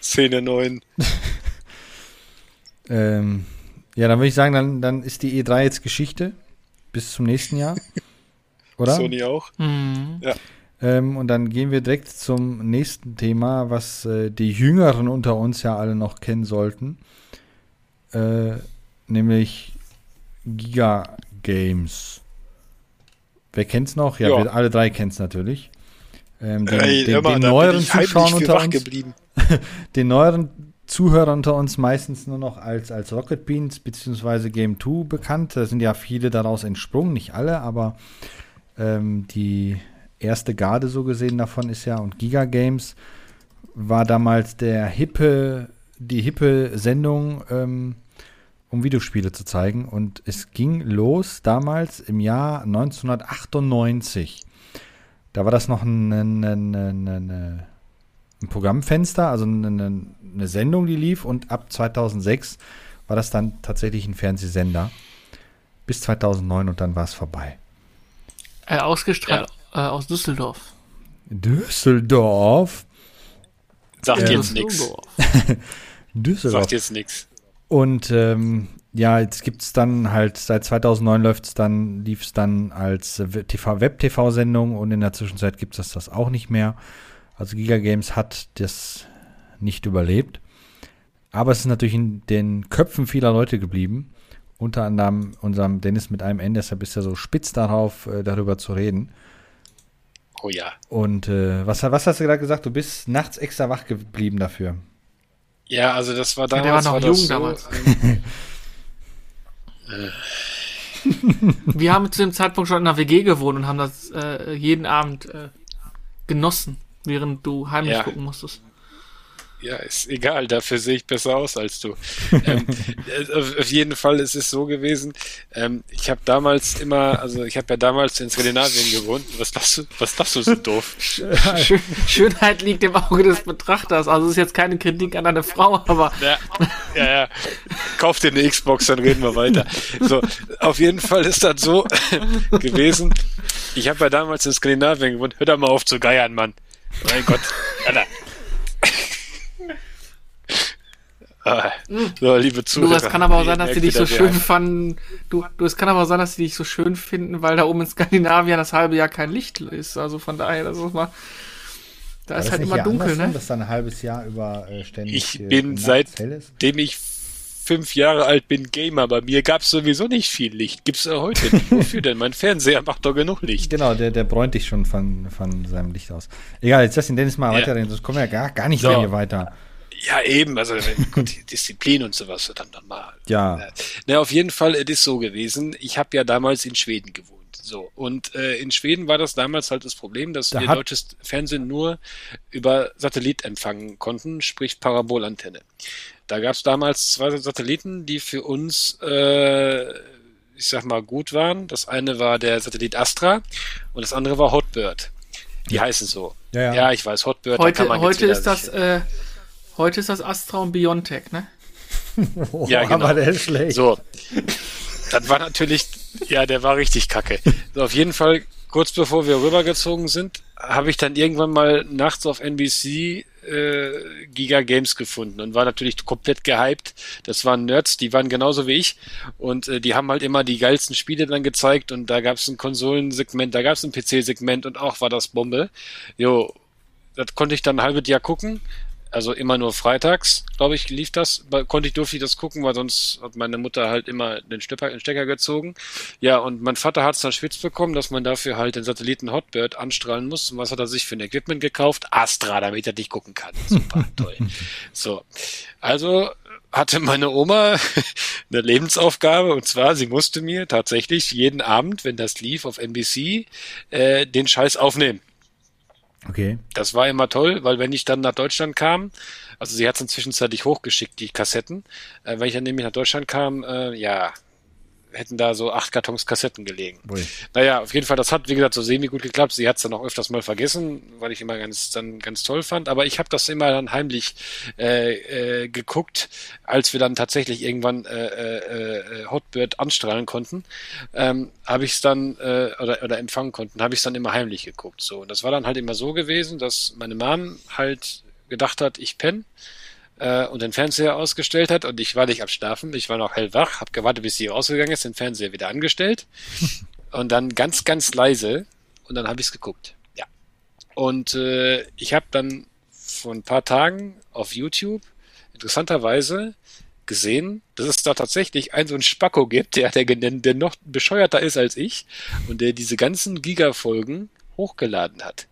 Szene 9. ähm, ja, dann würde ich sagen, dann, dann ist die E3 jetzt Geschichte. Bis zum nächsten Jahr. Oder? Sony auch. Mhm. Ja. Ähm, und dann gehen wir direkt zum nächsten Thema, was äh, die Jüngeren unter uns ja alle noch kennen sollten. Äh, nämlich Giga Games. Wer kennt's noch? Ja, ja. wir alle drei kennen es natürlich. Ähm, den, Ey, den, den neueren Zuschauern unter uns. Den neueren Zuhörern unter uns meistens nur noch als, als Rocket Beans bzw. Game 2 bekannt. Da sind ja viele daraus entsprungen, nicht alle, aber ähm, die erste Garde so gesehen davon ist ja und Giga Games war damals der hippe, die hippe Sendung, ähm, um Videospiele zu zeigen. Und es ging los damals im Jahr 1998. Da war das noch eine, eine, eine, ein Programmfenster, also eine, eine Sendung, die lief. Und ab 2006 war das dann tatsächlich ein Fernsehsender. Bis 2009 und dann war es vorbei. Äh, ausgestrahlt ja. Äh, aus Düsseldorf. Düsseldorf? Sagt äh, jetzt nichts. Düsseldorf. Sagt jetzt nichts. Und ähm, ja, jetzt gibt es dann halt, seit 2009 läuft es dann, lief es dann als Web-TV-Sendung und in der Zwischenzeit gibt es das auch nicht mehr. Also Giga Games hat das nicht überlebt. Aber es ist natürlich in den Köpfen vieler Leute geblieben. Unter anderem unserem Dennis mit einem N, deshalb ist er so spitz darauf, äh, darüber zu reden. Oh ja. Und äh, was, was hast du gerade gesagt? Du bist nachts extra wach geblieben dafür. Ja, also das war damals. Ja, der war noch war jung so, damals. Wir haben zu dem Zeitpunkt schon in einer WG gewohnt und haben das äh, jeden Abend äh, genossen, während du heimlich ja. gucken musstest. Ja, ist egal, dafür sehe ich besser aus als du. ähm, äh, auf jeden Fall ist es so gewesen. Ähm, ich habe damals immer, also ich habe ja damals in Skandinavien gewohnt. Was das, du, was das so doof? Schönheit liegt im Auge des Betrachters. Also ist jetzt keine Kritik an eine Frau, aber. Ja, ja, ja. Kauf dir eine Xbox, dann reden wir weiter. So, auf jeden Fall ist das so gewesen. Ich habe ja damals in Skandinavien gewohnt. Hör doch mal auf zu geiern, Mann. Mein Gott. Alter. Ah, so, liebe Zuhörer. Du, es kann aber auch sein, dass sie dich so schön fanden. Du, du, es kann aber auch sein, dass sie dich so schön finden, weil da oben in Skandinavien das halbe Jahr kein Licht ist. Also von daher, das ist mal. Da ist halt immer dunkel, ne? Dass da ein halbes Jahr über äh, ständig. Ich äh, bin seitdem ich fünf Jahre alt bin Gamer. Bei mir gab es sowieso nicht viel Licht. Gibt's ja heute nicht. Wofür denn? Mein Fernseher macht doch genug Licht. Genau, der, der bräunt dich schon von, von seinem Licht aus. Egal, jetzt lass den Dennis mal ja. weiterreden, sonst kommen wir ja gar, gar nicht so. hier weiter. Ja, eben, also gut, Disziplin und sowas dann, dann mal. Ja. Na, auf jeden Fall, es ist so gewesen. Ich habe ja damals in Schweden gewohnt. So. Und äh, in Schweden war das damals halt das Problem, dass da wir deutsches Fernsehen nur über Satellit empfangen konnten, sprich Parabolantenne. Da gab es damals zwei Satelliten, die für uns, äh, ich sag mal, gut waren. Das eine war der Satellit Astra und das andere war Hotbird. Die heißen so. Ja, ja. ja ich weiß, Hotbird. Heute, da heute ist das, äh, heute ist das Astra und Biontech, ne? oh, ja, genau. Aber der ist schlecht. So. Das war natürlich, ja, der war richtig kacke. So, auf jeden Fall, kurz bevor wir rübergezogen sind, habe ich dann irgendwann mal nachts auf NBC äh, Giga Games gefunden und war natürlich komplett gehypt. Das waren Nerds, die waren genauso wie ich und äh, die haben halt immer die geilsten Spiele dann gezeigt und da gab es ein Konsolensegment, da gab es ein PC-Segment und auch war das Bombe. Jo, das konnte ich dann ein halbes Jahr gucken also immer nur freitags, glaube ich, lief das. Konnte ich, durfte ich das gucken, weil sonst hat meine Mutter halt immer den Stecker, den Stecker gezogen. Ja, und mein Vater hat es dann schwitz bekommen, dass man dafür halt den Satelliten Hotbird anstrahlen muss. Und was hat er sich für ein Equipment gekauft? Astra, damit er dich gucken kann. Super, toll. So. Also hatte meine Oma eine Lebensaufgabe und zwar, sie musste mir tatsächlich jeden Abend, wenn das lief auf NBC, äh, den Scheiß aufnehmen. Okay. Das war immer toll, weil wenn ich dann nach Deutschland kam, also sie hat es inzwischen zeitlich hochgeschickt, die Kassetten, äh, wenn ich dann nämlich nach Deutschland kam, äh, ja, hätten da so acht Kartons Kassetten gelegen. Ui. Naja, auf jeden Fall, das hat, wie gesagt, so semi gut geklappt. Sie hat es dann auch öfters mal vergessen, weil ich immer ganz, dann ganz toll fand. Aber ich habe das immer dann heimlich äh, äh, geguckt, als wir dann tatsächlich irgendwann äh, äh, äh Hotbird anstrahlen konnten, ähm, habe ich es dann äh, oder, oder empfangen konnten, habe ich es dann immer heimlich geguckt. So, und das war dann halt immer so gewesen, dass meine Mom halt gedacht hat, ich penne äh, und den Fernseher ausgestellt hat und ich war nicht am Schlafen, ich war noch hellwach, habe gewartet, bis sie rausgegangen ist, den Fernseher wieder angestellt und dann ganz, ganz leise und dann habe ich es geguckt. Ja. Und äh, ich habe dann vor ein paar Tagen auf YouTube interessanterweise gesehen, dass es da tatsächlich einen so einen Spacko gibt, der, der, der noch bescheuerter ist als ich und der diese ganzen Giga-Folgen hochgeladen hat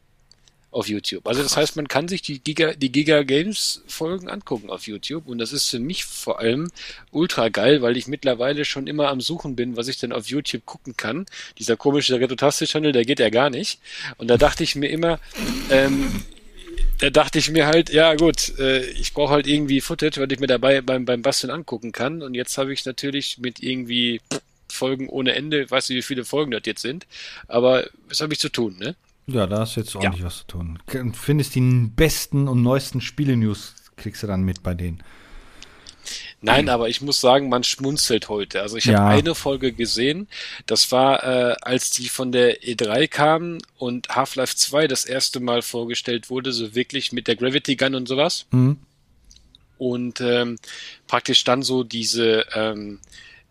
auf YouTube. Also das heißt, man kann sich die Giga, die Giga Games Folgen angucken auf YouTube und das ist für mich vor allem ultra geil, weil ich mittlerweile schon immer am Suchen bin, was ich denn auf YouTube gucken kann. Dieser komische Retrotaste-Channel, der geht ja gar nicht. Und da dachte ich mir immer, ähm, da dachte ich mir halt, ja gut, äh, ich brauche halt irgendwie Footage, weil ich mir dabei beim, beim Basteln angucken kann. Und jetzt habe ich natürlich mit irgendwie Folgen ohne Ende, weiß nicht, wie viele Folgen das jetzt sind, aber was habe ich zu tun, ne? Ja, da hast du jetzt ordentlich ja. was zu tun. Findest die besten und neuesten Spiele-News, kriegst du dann mit bei denen. Nein, aber ich muss sagen, man schmunzelt heute. Also ich ja. habe eine Folge gesehen, das war, äh, als die von der E3 kamen und Half-Life 2 das erste Mal vorgestellt wurde, so wirklich mit der Gravity Gun und sowas. Mhm. Und ähm, praktisch dann so diese, ähm,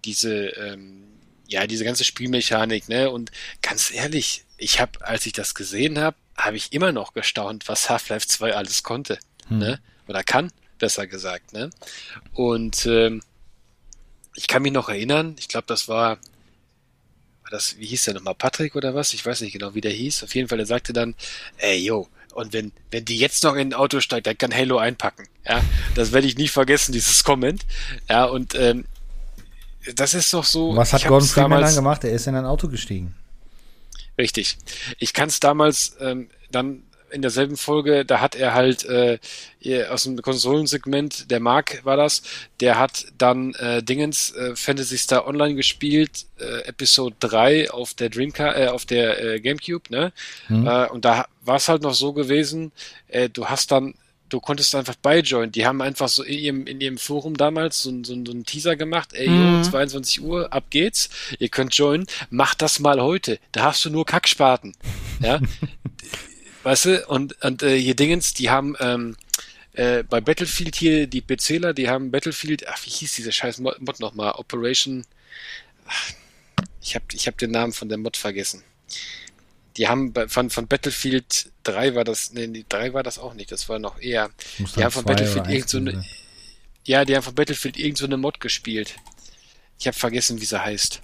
diese, ähm, ja, diese ganze Spielmechanik, ne? Und ganz ehrlich, ich habe, als ich das gesehen habe, habe ich immer noch gestaunt, was Half-Life 2 alles konnte. Hm. Ne? Oder kann, besser gesagt. Ne? Und ähm, ich kann mich noch erinnern, ich glaube, das war, war das, wie hieß der nochmal, Patrick oder was? Ich weiß nicht genau, wie der hieß. Auf jeden Fall, er sagte dann, ey, yo, und wenn, wenn die jetzt noch in ein Auto steigt, dann kann Halo einpacken. Ja, das werde ich nie vergessen, dieses Comment. Ja, und ähm, das ist doch so. Was hat Gordon Freeman dann gemacht? Er ist in ein Auto gestiegen. Richtig. Ich kann es damals ähm, dann in derselben Folge, da hat er halt äh, aus dem Konsolensegment, der Mark war das, der hat dann äh, Dingens äh, Fantasy Star Online gespielt, äh, Episode 3 auf der Dreamcast, äh, auf der äh, Gamecube, ne? Mhm. Äh, und da war es halt noch so gewesen, äh, du hast dann du konntest einfach beijoinen. Die haben einfach so in ihrem, in ihrem Forum damals so, so, so einen Teaser gemacht. Ey, mhm. 22 Uhr, ab geht's. Ihr könnt joinen. Mach das mal heute. Da hast du nur Kackspaten. Ja. weißt du? Und, und äh, hier Dingens, die haben, ähm, äh, bei Battlefield hier, die PCler, die haben Battlefield, ach, wie hieß diese scheiß Mod nochmal? Operation, ach, ich hab, ich hab den Namen von der Mod vergessen die haben bei, von, von Battlefield 3 war das, nee, die 3 war das auch nicht, das war noch eher. Die haben von Battlefield irgend so eine, ja, die haben von Battlefield irgend so eine Mod gespielt. Ich habe vergessen, wie sie heißt.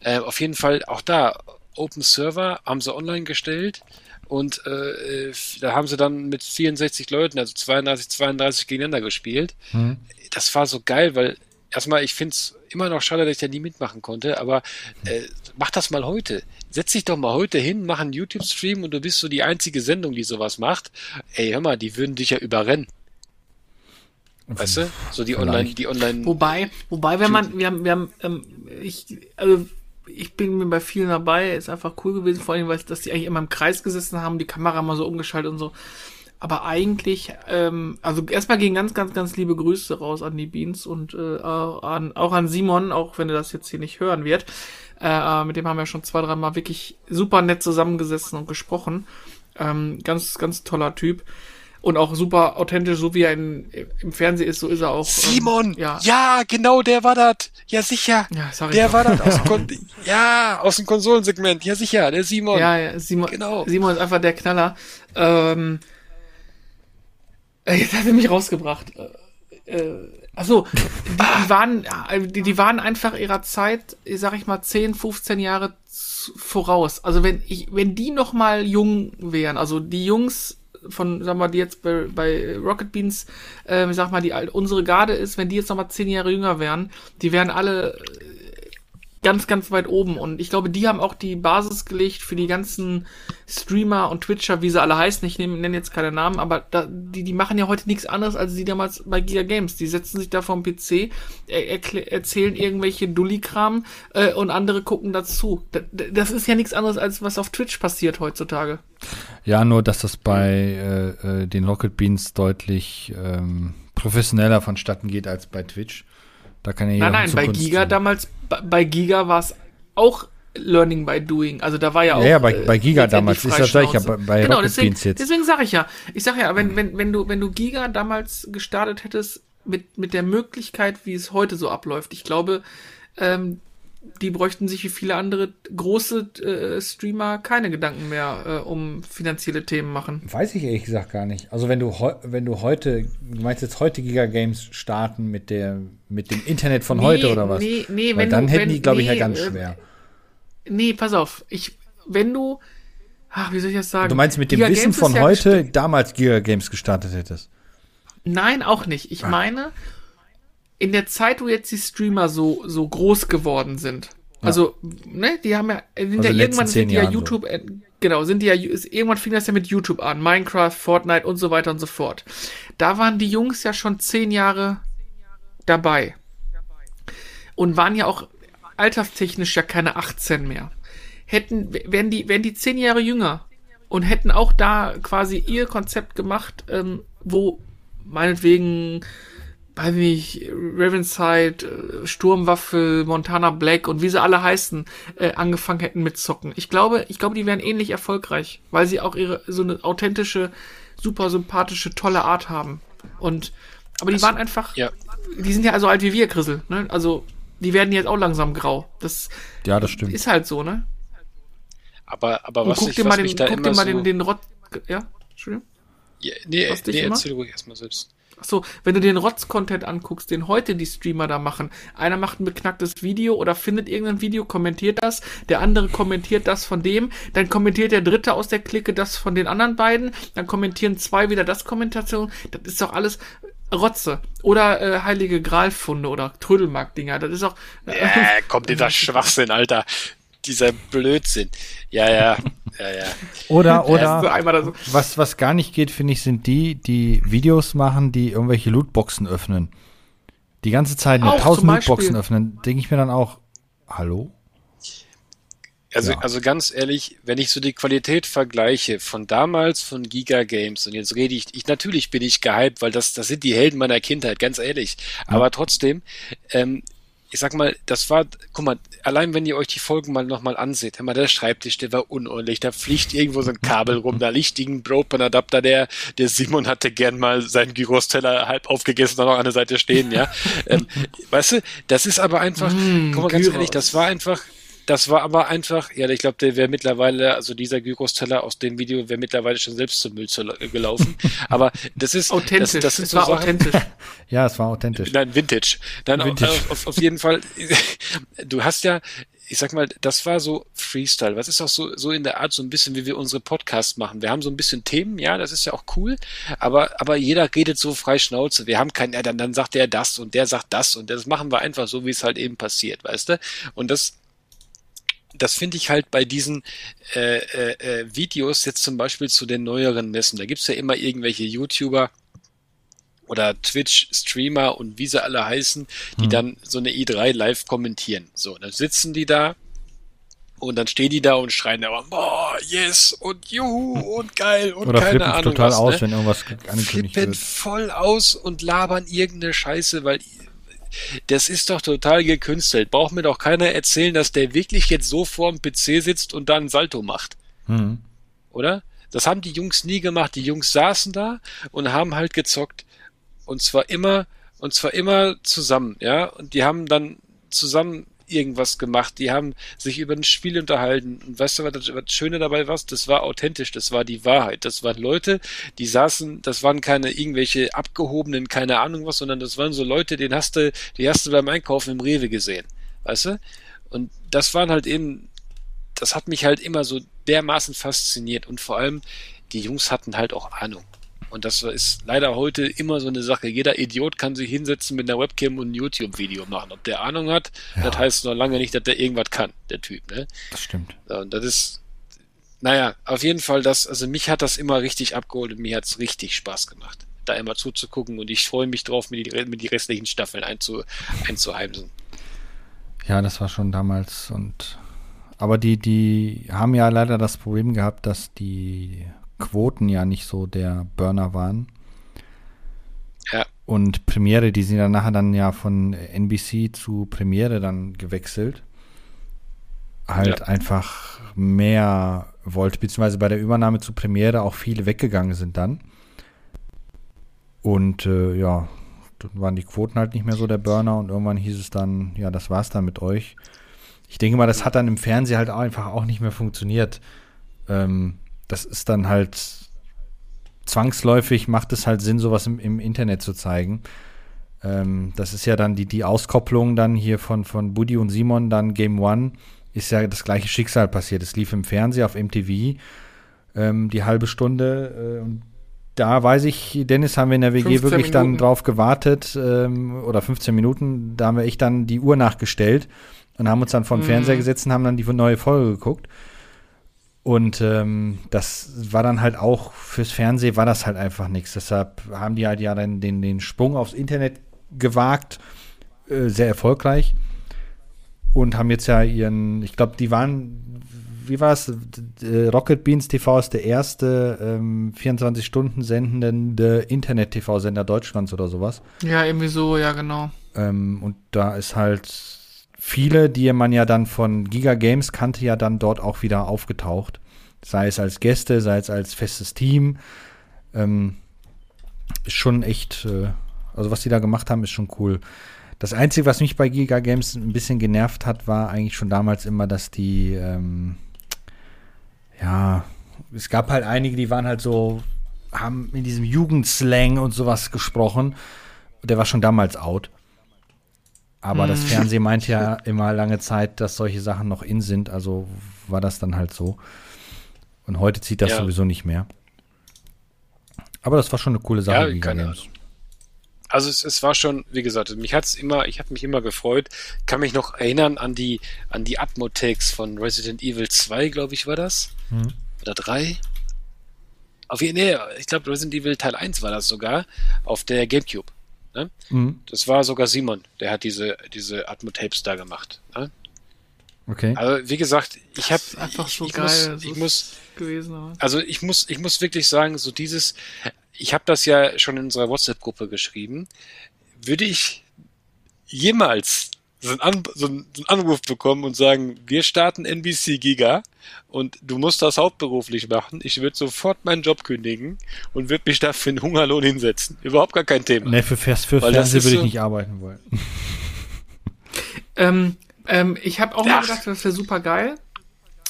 Äh, auf jeden Fall auch da Open Server haben sie online gestellt und äh, da haben sie dann mit 64 Leuten, also 32, 32 gegeneinander gespielt. Hm. Das war so geil, weil erstmal, ich finde es immer noch schade, dass ich da nie mitmachen konnte, aber äh, mach das mal heute setz dich doch mal heute hin, mach einen YouTube-Stream und du bist so die einzige Sendung, die sowas macht. Ey, hör mal, die würden dich ja überrennen. Weißt du? So die Online, die Online. Wobei, wobei, wenn man, wir haben, wir haben, ähm, ich, also ich bin mir bei vielen dabei, ist einfach cool gewesen, vor allem, weil dass die eigentlich immer im Kreis gesessen haben, die Kamera mal so umgeschaltet und so. Aber eigentlich, ähm, also erstmal gehen ganz, ganz, ganz liebe Grüße raus an die Beans und äh, an, auch an Simon, auch wenn er das jetzt hier nicht hören wird. Äh, mit dem haben wir schon zwei, dreimal wirklich super nett zusammengesessen und gesprochen. Ähm, ganz, ganz toller Typ. Und auch super authentisch, so wie er in, im Fernsehen ist, so ist er auch. Ähm, Simon! Ähm, ja. ja, genau, der war das. Ja, sicher. Ja, sorry. Der war das aus dem ja, aus dem Konsolensegment. Ja, sicher, der Simon. Ja, ja, Simon. Genau. Simon ist einfach der Knaller. Ähm, Jetzt hat er mich rausgebracht. Äh, äh, achso, die, die, waren, die, die waren einfach ihrer Zeit, sag ich mal, 10, 15 Jahre voraus. Also wenn ich, wenn die noch mal jung wären, also die Jungs von, sag mal, die jetzt bei, bei Rocket Beans, äh, sag mal, die unsere Garde ist, wenn die jetzt noch mal zehn Jahre jünger wären, die wären alle ganz, ganz weit oben. Und ich glaube, die haben auch die Basis gelegt für die ganzen Streamer und Twitcher, wie sie alle heißen. Ich nenne jetzt keine Namen, aber da, die, die machen ja heute nichts anderes als die damals bei Giga Games. Die setzen sich da vom PC, er, erzählen irgendwelche Dulli-Kram äh, und andere gucken dazu. Das, das ist ja nichts anderes als was auf Twitch passiert heutzutage. Ja, nur dass das bei äh, äh den Rocket Beans deutlich ähm, professioneller vonstatten geht als bei Twitch. Da kann ja Nein, nein, bei Giga tun. damals, bei Giga war es auch Learning by Doing. Also da war ja auch. Ja, ja bei, bei Giga äh, damals ist das gleich, ja bei, bei genau, deswegen, jetzt. Deswegen sage ich ja, ich sage ja, wenn, wenn, wenn du, wenn du Giga damals gestartet hättest mit, mit der Möglichkeit, wie es heute so abläuft, ich glaube, ähm, die bräuchten sich wie viele andere große äh, Streamer keine Gedanken mehr äh, um finanzielle Themen machen. Weiß ich ehrlich gesagt gar nicht. Also wenn du wenn du heute, du meinst jetzt heute Giga Games starten mit der mit dem Internet von nee, heute oder was? Nee, nee, Weil wenn dann du, hätten wenn, die, glaube ich, ja ganz äh, schwer. Nee, pass auf. Ich, wenn du, ach, wie soll ich das sagen? Du meinst mit dem Giga Wissen Games von heute damals Giga Games gestartet hättest? Nein, auch nicht. Ich ah. meine, in der Zeit, wo jetzt die Streamer so, so groß geworden sind, ja. also, ne, die haben ja, sind also ja irgendwann sind die ja YouTube, so. äh, genau, sind die ja, irgendwann fing das ja mit YouTube an, Minecraft, Fortnite und so weiter und so fort. Da waren die Jungs ja schon zehn Jahre dabei. Und waren ja auch alterstechnisch ja keine 18 mehr. Hätten, wären die, wären die zehn Jahre jünger und hätten auch da quasi ihr Konzept gemacht, ähm, wo meinetwegen weiß nicht, Ravenside, äh, Sturmwaffel, Montana Black und wie sie alle heißen, äh, angefangen hätten mit Zocken. Ich glaube, ich glaube, die wären ähnlich erfolgreich, weil sie auch ihre so eine authentische, super sympathische, tolle Art haben. Und aber die also, waren einfach, ja. die sind ja also alt wie wir, Grissel, ne? Also die werden jetzt auch langsam grau. Das, ja, das stimmt. Ist halt so, ne? Aber, aber was guck ich, dir mal den, guck dir mal so den, den Rott, ja, Entschuldigung. Ja, nee, nee erzähl ruhig erstmal selbst. Achso, wenn du den Rotz-Content anguckst, den heute die Streamer da machen, einer macht ein beknacktes Video oder findet irgendein Video, kommentiert das, der andere kommentiert das von dem, dann kommentiert der dritte aus der Clique das von den anderen beiden, dann kommentieren zwei wieder das Kommentation, das ist doch alles Rotze. Oder äh, heilige Gralfunde oder Trödelmark-Dinger, das ist auch... Äh, ja, kommt dieser Schwachsinn, Alter dieser Blödsinn. Ja, ja, ja, ja. Oder, oder, so was, was gar nicht geht, finde ich, sind die, die Videos machen, die irgendwelche Lootboxen öffnen. Die ganze Zeit mit tausend Lootboxen öffnen, denke ich mir dann auch, hallo? Also, ja. also ganz ehrlich, wenn ich so die Qualität vergleiche von damals von Giga Games und jetzt rede ich, ich natürlich bin ich gehypt, weil das, das sind die Helden meiner Kindheit, ganz ehrlich. Ja. Aber trotzdem, ähm, ich sag mal, das war, guck mal, allein wenn ihr euch die Folgen mal nochmal anseht, hör mal, der Schreibtisch, der war unordentlich, da fliegt irgendwo so ein Kabel rum, da liegt ein Broken-Adapter, der, der Simon hatte gern mal seinen Gyros-Teller halb aufgegessen, da noch an der Seite stehen, ja. ähm, weißt du, das ist aber einfach, mm, guck mal ganz Gyros. ehrlich, das war einfach, das war aber einfach, ja, ich glaube, der wäre mittlerweile, also dieser Gyros-Teller aus dem Video wäre mittlerweile schon selbst zum Müll gelaufen. aber das ist authentisch. Das, das ist es so war Sachen, authentisch. ja, es war authentisch. Nein, Vintage. Dann Vintage. Auf, auf, auf jeden Fall. Du hast ja, ich sag mal, das war so Freestyle. Was ist auch so, so in der Art, so ein bisschen, wie wir unsere Podcasts machen. Wir haben so ein bisschen Themen, ja, das ist ja auch cool, aber, aber jeder redet so frei Schnauze. Wir haben keinen, ja, dann, dann sagt der das und der sagt das und das machen wir einfach so, wie es halt eben passiert, weißt du? Und das, das finde ich halt bei diesen äh, äh, äh, Videos jetzt zum Beispiel zu den neueren Messen. Da gibt's ja immer irgendwelche YouTuber oder Twitch-Streamer und wie sie alle heißen, die hm. dann so eine i3 live kommentieren. So, dann sitzen die da Und dann stehen die da und schreien da, boah, yes und juhu und geil und Oder keine Ahnung total was. aus, ne? wenn irgendwas angekündigt flippen wird. voll aus und labern irgendeine Scheiße, weil das ist doch total gekünstelt. Braucht mir doch keiner erzählen, dass der wirklich jetzt so vor dem PC sitzt und dann ein Salto macht. Mhm. Oder? Das haben die Jungs nie gemacht. Die Jungs saßen da und haben halt gezockt. Und zwar immer, und zwar immer zusammen, ja. Und die haben dann zusammen irgendwas gemacht. Die haben sich über ein Spiel unterhalten. Und weißt du, was das, Schöne dabei war? Das war authentisch, das war die Wahrheit. Das waren Leute, die saßen, das waren keine irgendwelche abgehobenen, keine Ahnung was, sondern das waren so Leute, den hast du, die hast du beim Einkaufen im Rewe gesehen. Weißt du? Und das waren halt eben, das hat mich halt immer so dermaßen fasziniert. Und vor allem, die Jungs hatten halt auch Ahnung. Und das ist leider heute immer so eine Sache. Jeder Idiot kann sich hinsetzen mit einer Webcam und ein YouTube-Video machen. Ob der Ahnung hat, ja. das heißt noch lange nicht, dass der irgendwas kann, der Typ. Ne? Das stimmt. Und das ist, naja, auf jeden Fall das, also mich hat das immer richtig abgeholt und mir hat's richtig Spaß gemacht, da immer zuzugucken und ich freue mich drauf, mir die, mir die restlichen Staffeln einzu, einzuheimsen. Ja, das war schon damals und aber die, die haben ja leider das Problem gehabt, dass die Quoten ja nicht so der Burner waren. Ja. Und Premiere, die sind dann nachher dann ja von NBC zu Premiere dann gewechselt. Halt ja. einfach mehr wollte, beziehungsweise bei der Übernahme zu Premiere auch viele weggegangen sind dann. Und äh, ja, dann waren die Quoten halt nicht mehr so der Burner und irgendwann hieß es dann, ja, das war's dann mit euch. Ich denke mal, das hat dann im Fernsehen halt auch einfach auch nicht mehr funktioniert. Ähm, das ist dann halt zwangsläufig macht es halt Sinn, sowas im, im Internet zu zeigen. Ähm, das ist ja dann die, die Auskopplung dann hier von, von Buddy und Simon, dann Game One, ist ja das gleiche Schicksal passiert. Es lief im Fernsehen auf MTV ähm, die halbe Stunde. Äh, da weiß ich, Dennis, haben wir in der WG wirklich Minuten. dann drauf gewartet, ähm, oder 15 Minuten, da haben wir echt dann die Uhr nachgestellt und haben uns dann vor den mhm. Fernseher gesetzt und haben dann die neue Folge geguckt. Und ähm, das war dann halt auch fürs Fernsehen war das halt einfach nichts. Deshalb haben die halt ja dann den, den Sprung aufs Internet gewagt, äh, sehr erfolgreich. Und haben jetzt ja ihren, ich glaube, die waren, wie war es? Rocket Beans TV ist der erste ähm, 24 Stunden sendende Internet-TV-Sender Deutschlands oder sowas. Ja, irgendwie so, ja, genau. Ähm, und da ist halt viele, die man ja dann von Giga Games kannte, ja dann dort auch wieder aufgetaucht. Sei es als Gäste, sei es als festes Team. Ähm, ist schon echt, äh, also was die da gemacht haben, ist schon cool. Das Einzige, was mich bei Giga Games ein bisschen genervt hat, war eigentlich schon damals immer, dass die, ähm, ja, es gab halt einige, die waren halt so, haben in diesem Jugendslang und sowas gesprochen. Der war schon damals out. Aber hm. das Fernsehen meint ja immer lange Zeit, dass solche Sachen noch in sind, also war das dann halt so. Und heute zieht das ja. sowieso nicht mehr. Aber das war schon eine coole Sache. Ja, keine Ahnung. Also es, es war schon, wie gesagt, mich hat's immer, ich habe mich immer gefreut. Kann mich noch erinnern an die an die Atmo-Takes von Resident Evil 2, glaube ich, war das. Hm. Oder 3. Auf jeden Fall, nee, ich glaube Resident Evil Teil 1 war das sogar, auf der Gamecube. Ne? Mhm. Das war sogar Simon, der hat diese, diese Atmo-Tapes da gemacht. Ne? Okay. Also wie gesagt, ich habe einfach so ich, geil muss, ich muss gewesen. Also ich muss ich muss wirklich sagen, so dieses ich habe das ja schon in unserer WhatsApp Gruppe geschrieben, würde ich jemals so einen, An so einen Anruf bekommen und sagen, wir starten NBC Giga und du musst das hauptberuflich machen. Ich würde sofort meinen Job kündigen und würde mich dafür einen Hungerlohn hinsetzen. Überhaupt gar kein Thema. Nee, für, für, für Fernsehen würde ich nicht arbeiten wollen. ähm, ähm, ich habe auch Ach. mal gedacht, das wäre super geil.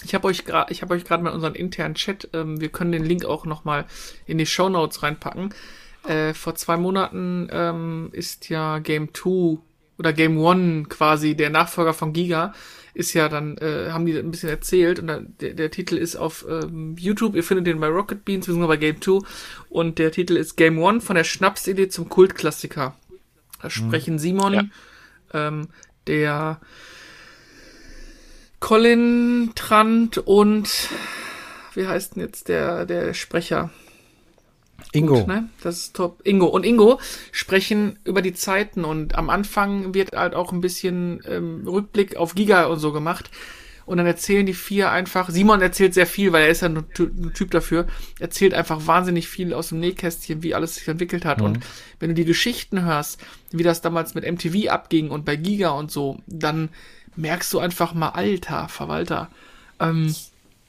Ich habe euch gerade, ich habe euch gerade mal unseren internen Chat. Ähm, wir können den Link auch noch mal in die Show Notes reinpacken. Äh, vor zwei Monaten ähm, ist ja Game 2 oder Game One quasi der Nachfolger von Giga ist ja dann äh, haben die ein bisschen erzählt und dann, der, der Titel ist auf ähm, YouTube. Ihr findet den bei Rocket Beans, wir sind bei Game 2 und der Titel ist Game One von der Schnapsidee zum Kultklassiker. Da sprechen mhm. Simon, ja. ähm, der Colin Trant und wie heißt denn jetzt der, der Sprecher? Ingo. Gut, ne? Das ist top. Ingo. Und Ingo sprechen über die Zeiten und am Anfang wird halt auch ein bisschen ähm, Rückblick auf Giga und so gemacht. und dann erzählen die vier einfach, Simon erzählt sehr viel, weil er ist ja ein, Typ dafür, erzählt einfach wahnsinnig viel aus dem Nähkästchen, wie alles sich entwickelt hat. Mhm. Und wenn du die Geschichten hörst, wie das damals mit MTV abging und bei Giga und so, dann merkst du einfach mal, alter Verwalter, ähm,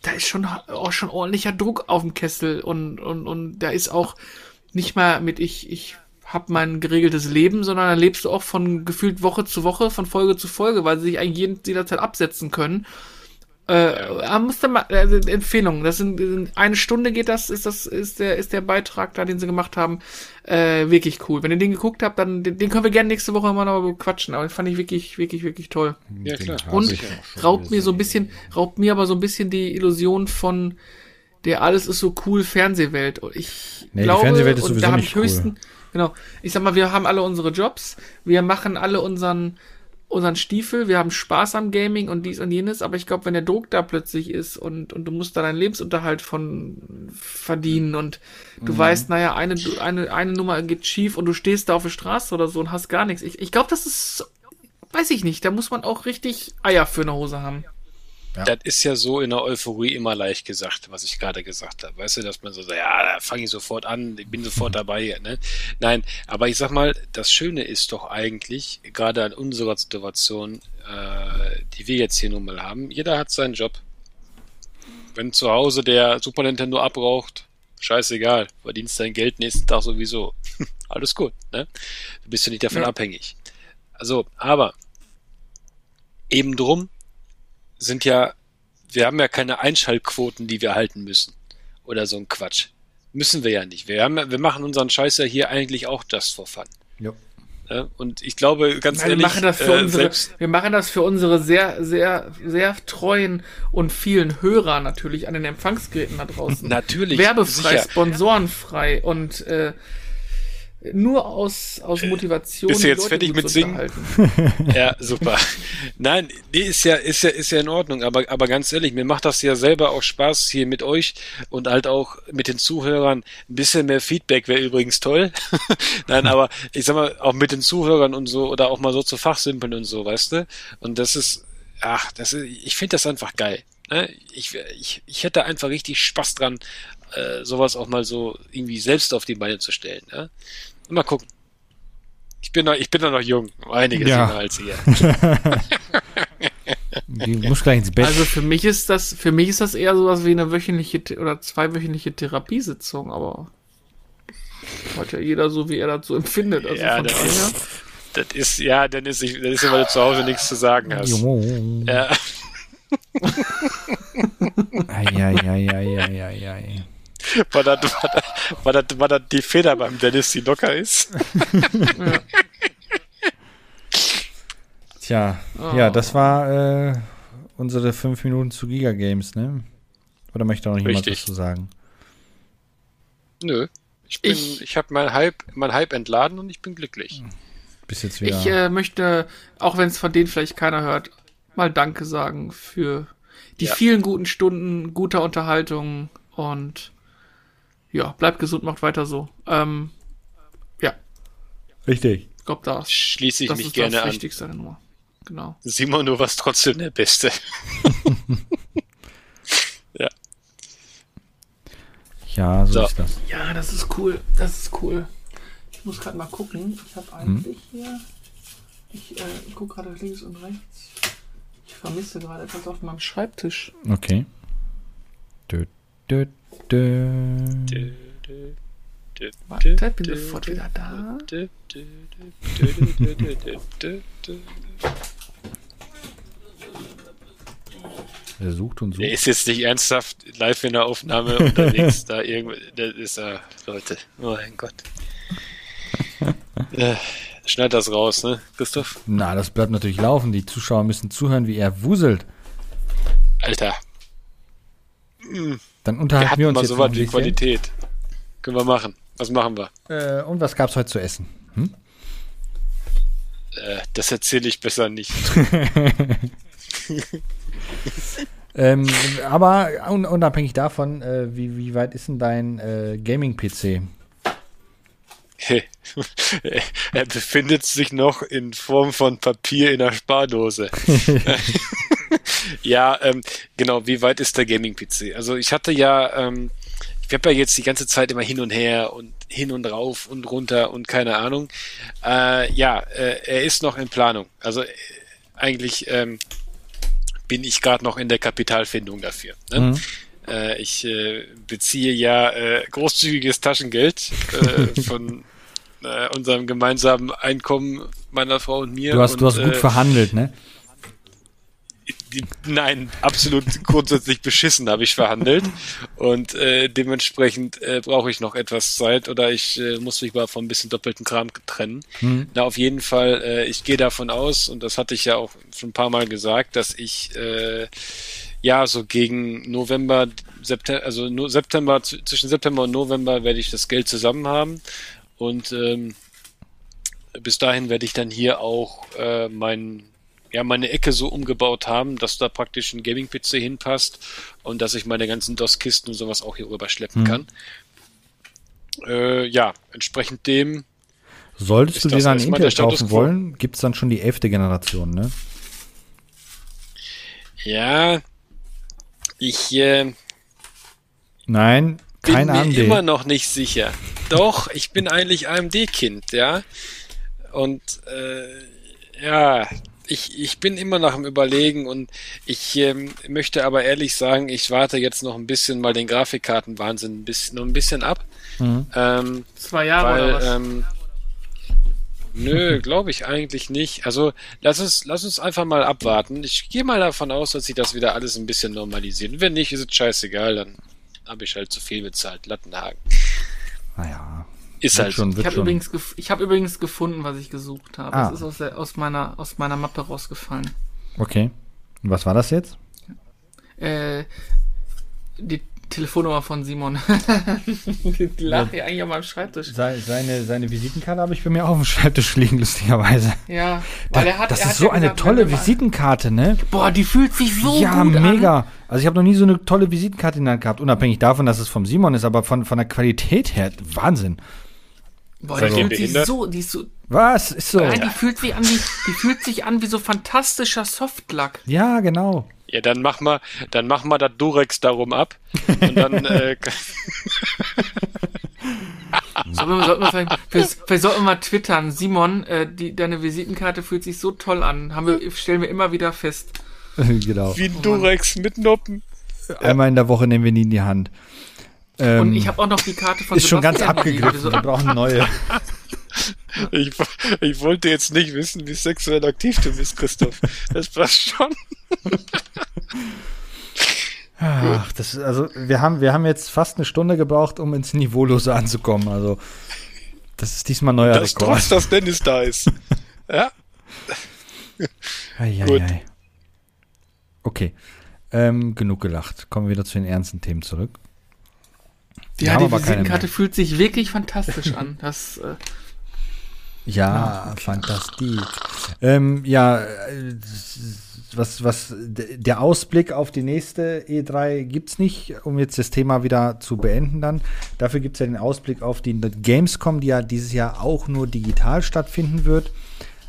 da ist schon auch schon ordentlicher Druck auf dem Kessel und, und, und da ist auch nicht mal mit ich, ich hab mein geregeltes Leben, sondern da lebst du auch von gefühlt Woche zu Woche, von Folge zu Folge, weil sie sich eigentlich jederzeit absetzen können. Äh, ja. muss dann mal, also Empfehlung, das sind, eine Stunde geht das, ist das, ist der, ist der Beitrag da, den sie gemacht haben, äh, wirklich cool. Wenn ihr den geguckt habt, dann, den, den können wir gerne nächste Woche mal noch quatschen, aber den fand ich wirklich, wirklich, wirklich toll. Ja, klar. Und raubt mir so ein bisschen, raubt mir aber so ein bisschen die Illusion von der alles ist so cool Fernsehwelt. Ich nee, glaube, die Fernsehwelt ist sowieso da habe ich höchsten, cool. genau. Ich sag mal, wir haben alle unsere Jobs, wir machen alle unseren, unseren Stiefel, wir haben Spaß am Gaming und dies und jenes, aber ich glaube, wenn der Druck da plötzlich ist und, und du musst da deinen Lebensunterhalt von verdienen und du mhm. weißt, naja, eine, eine, eine Nummer geht schief und du stehst da auf der Straße oder so und hast gar nichts. Ich, ich glaube, das ist, weiß ich nicht, da muss man auch richtig Eier für eine Hose haben. Ja. Das ist ja so in der Euphorie immer leicht gesagt, was ich gerade gesagt habe. Weißt du, dass man so sagt, ja, da fange ich sofort an, ich bin sofort dabei. Ne? Nein, aber ich sag mal, das Schöne ist doch eigentlich, gerade an unserer Situation, äh, die wir jetzt hier nun mal haben, jeder hat seinen Job. Wenn zu Hause der Super Nintendo abraucht, scheißegal, verdienst dein Geld nächsten Tag sowieso. Alles gut, ne? Du bist ja nicht davon ja. abhängig. Also, aber eben drum sind ja, wir haben ja keine Einschaltquoten, die wir halten müssen. Oder so ein Quatsch. Müssen wir ja nicht. Wir, haben, wir machen unseren Scheiß ja hier eigentlich auch just for fun. Ja. Ja, und ich glaube, ganz Nein, ehrlich, wir machen, das für äh, unsere, wir machen das für unsere sehr, sehr, sehr treuen und vielen Hörer natürlich an den Empfangsgeräten da draußen. natürlich. Werbefrei, sicher. sponsorenfrei und äh, nur aus, aus äh, Motivation. Bist du jetzt fertig mit Singen? ja, super. Nein, nee, ist ja, ist ja, ist ja in Ordnung, aber, aber ganz ehrlich, mir macht das ja selber auch Spaß hier mit euch und halt auch mit den Zuhörern. Ein bisschen mehr Feedback wäre übrigens toll. Nein, aber ich sag mal, auch mit den Zuhörern und so oder auch mal so zu fachsimpeln und so, weißt du? Und das ist, ach, das ist, ich finde das einfach geil. Ne? Ich, ich, ich hätte einfach richtig Spaß dran, äh, sowas auch mal so irgendwie selbst auf die Beine zu stellen. Ja? Mal gucken. Ich bin noch, ich bin noch jung, einiges ja. jünger als ihr. Du musst gleich ins Bett. Also für mich ist das, für mich ist das eher sowas wie eine wöchentliche oder zweiwöchentliche Therapiesitzung, aber hat ja jeder so, wie er das so empfindet. Also ja, das ist, das ist, ja, dann ist, ich, dann ist immer zu Hause nichts zu sagen hast. Ja. Eieieiei. War das, war, das, war, das, war das die Feder beim Dennis, die locker ist? ja. Tja, oh. ja, das war äh, unsere fünf Minuten zu Giga Games, ne? Oder möchte auch noch jemand was zu sagen? Nö. Ich bin, ich, ich habe mein Hype, mein Hype entladen und ich bin glücklich. Bis jetzt wieder. Ich äh, möchte, auch wenn es von denen vielleicht keiner hört, mal Danke sagen für die ja. vielen guten Stunden guter Unterhaltung und ja, bleibt gesund, macht weiter so. Ähm, ja. Richtig. Ich glaube, das schließe ich das mich ist gerne das an. Wichtigste Nummer. Genau. Simon, du warst trotzdem der Beste. ja. Ja, so, so, ist das. Ja, das ist cool. Das ist cool. Ich muss gerade mal gucken. Ich habe eigentlich hm? hier. Ich, äh, ich gucke gerade links und rechts. Ich vermisse gerade etwas auf meinem Schreibtisch. Okay. Dö, dö, dö. Warte, bin sofort wieder da. Er sucht und sucht. Er ist jetzt nicht ernsthaft live in der Aufnahme unterwegs. da irgendwo, das ist er, Leute. Oh mein Gott. äh, schneid das raus, ne, Christoph? Na, das bleibt natürlich laufen. Die Zuschauer müssen zuhören, wie er wuselt. Alter. Dann unterhalten wir, wir uns mal jetzt so was wie Qualität. Können wir machen. Was machen wir? Äh, und was gab's heute zu essen? Hm? Äh, das erzähle ich besser nicht. ähm, aber un unabhängig davon, äh, wie, wie weit ist denn dein äh, Gaming-PC? er befindet sich noch in Form von Papier in der Spardose. Ja, ähm, genau, wie weit ist der Gaming-PC? Also ich hatte ja, ähm, ich habe ja jetzt die ganze Zeit immer hin und her und hin und rauf und runter und keine Ahnung. Äh, ja, äh, er ist noch in Planung. Also äh, eigentlich ähm, bin ich gerade noch in der Kapitalfindung dafür. Ne? Mhm. Äh, ich äh, beziehe ja äh, großzügiges Taschengeld äh, von äh, unserem gemeinsamen Einkommen meiner Frau und mir. Du hast, und, du hast gut äh, verhandelt, ne? Nein, absolut grundsätzlich beschissen habe ich verhandelt und äh, dementsprechend äh, brauche ich noch etwas Zeit oder ich äh, muss mich mal von ein bisschen doppelten Kram trennen. Mhm. Na, auf jeden Fall, äh, ich gehe davon aus und das hatte ich ja auch schon ein paar Mal gesagt, dass ich äh, ja so gegen November, September, also no, September zwischen September und November werde ich das Geld zusammen haben und ähm, bis dahin werde ich dann hier auch äh, mein ja, meine Ecke so umgebaut haben, dass da praktisch ein Gaming-PC hinpasst und dass ich meine ganzen DOS-Kisten und sowas auch hier rüber schleppen mhm. kann. Äh, ja, entsprechend dem. Solltest du dir dann Intel kaufen wollen, gibt es dann schon die elfte Generation, ne? Ja, ich äh, Nein, kein bin AMD. mir immer noch nicht sicher. Doch, ich bin eigentlich AMD-Kind, ja. Und äh, ja, ich, ich bin immer noch im Überlegen und ich ähm, möchte aber ehrlich sagen, ich warte jetzt noch ein bisschen mal den Grafikkartenwahnsinn ein bisschen, noch ein bisschen ab. Mhm. Ähm, Zwei Jahre weil, oder was? Ähm, nö, glaube ich eigentlich nicht. Also lass uns, lass uns einfach mal abwarten. Ich gehe mal davon aus, dass sich das wieder alles ein bisschen normalisiert. Wenn nicht, ist es scheißegal, dann habe ich halt zu viel bezahlt. Lattenhagen. Naja, ist halt schon. Ich habe übrigens, ich hab übrigens gefunden, was ich gesucht habe. Ah. Das ist aus, der, aus, meiner, aus meiner Mappe rausgefallen. Okay. Und was war das jetzt? Äh, die Telefonnummer von Simon. die lag ja eigentlich auf meinem Schreibtisch. Seine, seine Visitenkarte habe ich bei mir auch auf dem Schreibtisch liegen, lustigerweise. Ja, weil da, er hat. Das er ist hat so ja eine gesagt, tolle Visitenkarte, ne? Boah, die fühlt sich so ja, gut an. Ja, mega. Also ich habe noch nie so eine tolle Visitenkarte in der Hand gehabt, unabhängig davon, dass es vom Simon ist, aber von, von der Qualität her, Wahnsinn. Boah, die fühlt sich so, die ist so. Was? Ist so. Nein, die fühlt sich an wie, die fühlt sich an wie so fantastischer Softlack. Ja, genau. Ja, dann mach mal, dann mach mal das Durex darum ab. Und dann, äh, sollten wir, vielleicht, vielleicht sollten wir mal twittern. Simon, äh, die, deine Visitenkarte fühlt sich so toll an. Haben wir, stellen wir immer wieder fest. genau. Wie ein Durex mit Noppen. Einmal in der Woche nehmen wir die in die Hand. Ähm, und ich habe auch noch die Karte von Ist Sebastian schon ganz abgegriffen, wir brauchen neue. Ich, ich, wollte jetzt nicht wissen, wie sexuell aktiv du bist, Christoph. Das passt schon. Ach, das, also wir haben, wir haben jetzt fast eine Stunde gebraucht, um ins Niveaulose anzukommen. Also das ist diesmal neuer das Rekord. Trotz, dass Dennis da ist. ja. Ei, ei, Gut. Ei. Okay. Ähm, genug gelacht. Kommen wir wieder zu den ernsten Themen zurück. Ja, die Visitenkarte fühlt sich wirklich fantastisch an. Das, äh, ja, fantastisch. Ähm, ja, was, was, der Ausblick auf die nächste E3 gibt's nicht, um jetzt das Thema wieder zu beenden dann. Dafür gibt's ja den Ausblick auf die Gamescom, die ja dieses Jahr auch nur digital stattfinden wird.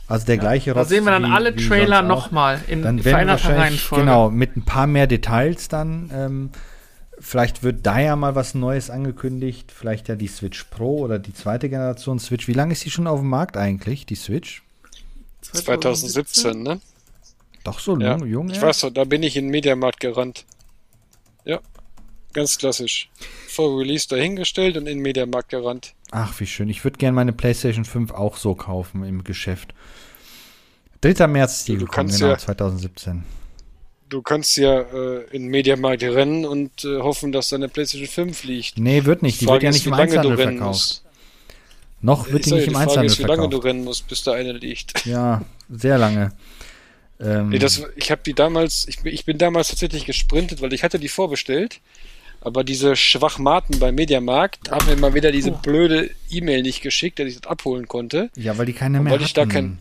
Also der ja, gleiche Da sehen wir dann wie, alle Trailer nochmal in dann veränderter Reihenfolge. Genau, mit ein paar mehr Details dann. Ähm, Vielleicht wird da ja mal was Neues angekündigt. Vielleicht ja die Switch Pro oder die zweite Generation Switch. Wie lange ist die schon auf dem Markt eigentlich, die Switch? 2017, ne? Doch so ja. jung, Ich weiß, da bin ich in den Mediamarkt gerannt. Ja, ganz klassisch. Vor Release dahingestellt und in den Mediamarkt gerannt. Ach, wie schön. Ich würde gerne meine PlayStation 5 auch so kaufen im Geschäft. 3. März ist die gekommen, genau, ja, 2017 du kannst ja äh, in Mediamarkt rennen und äh, hoffen, dass deine PlayStation 5 liegt. Nee, wird nicht. Die, die wird ja nicht ist, im Einzelhandel verkauft. Musst. Noch wird die nicht im die Einzelhandel ist, wie lange du rennen musst, bis da eine liegt. Ja, sehr lange. Ähm, nee, das, ich habe die damals, ich, ich bin damals tatsächlich gesprintet, weil ich hatte die vorbestellt. Aber diese Schwachmaten beim Mediamarkt haben mir mal wieder diese oh. blöde E-Mail nicht geschickt, dass ich das abholen konnte. Ja, weil die keine mehr weil ich hatten. da kein,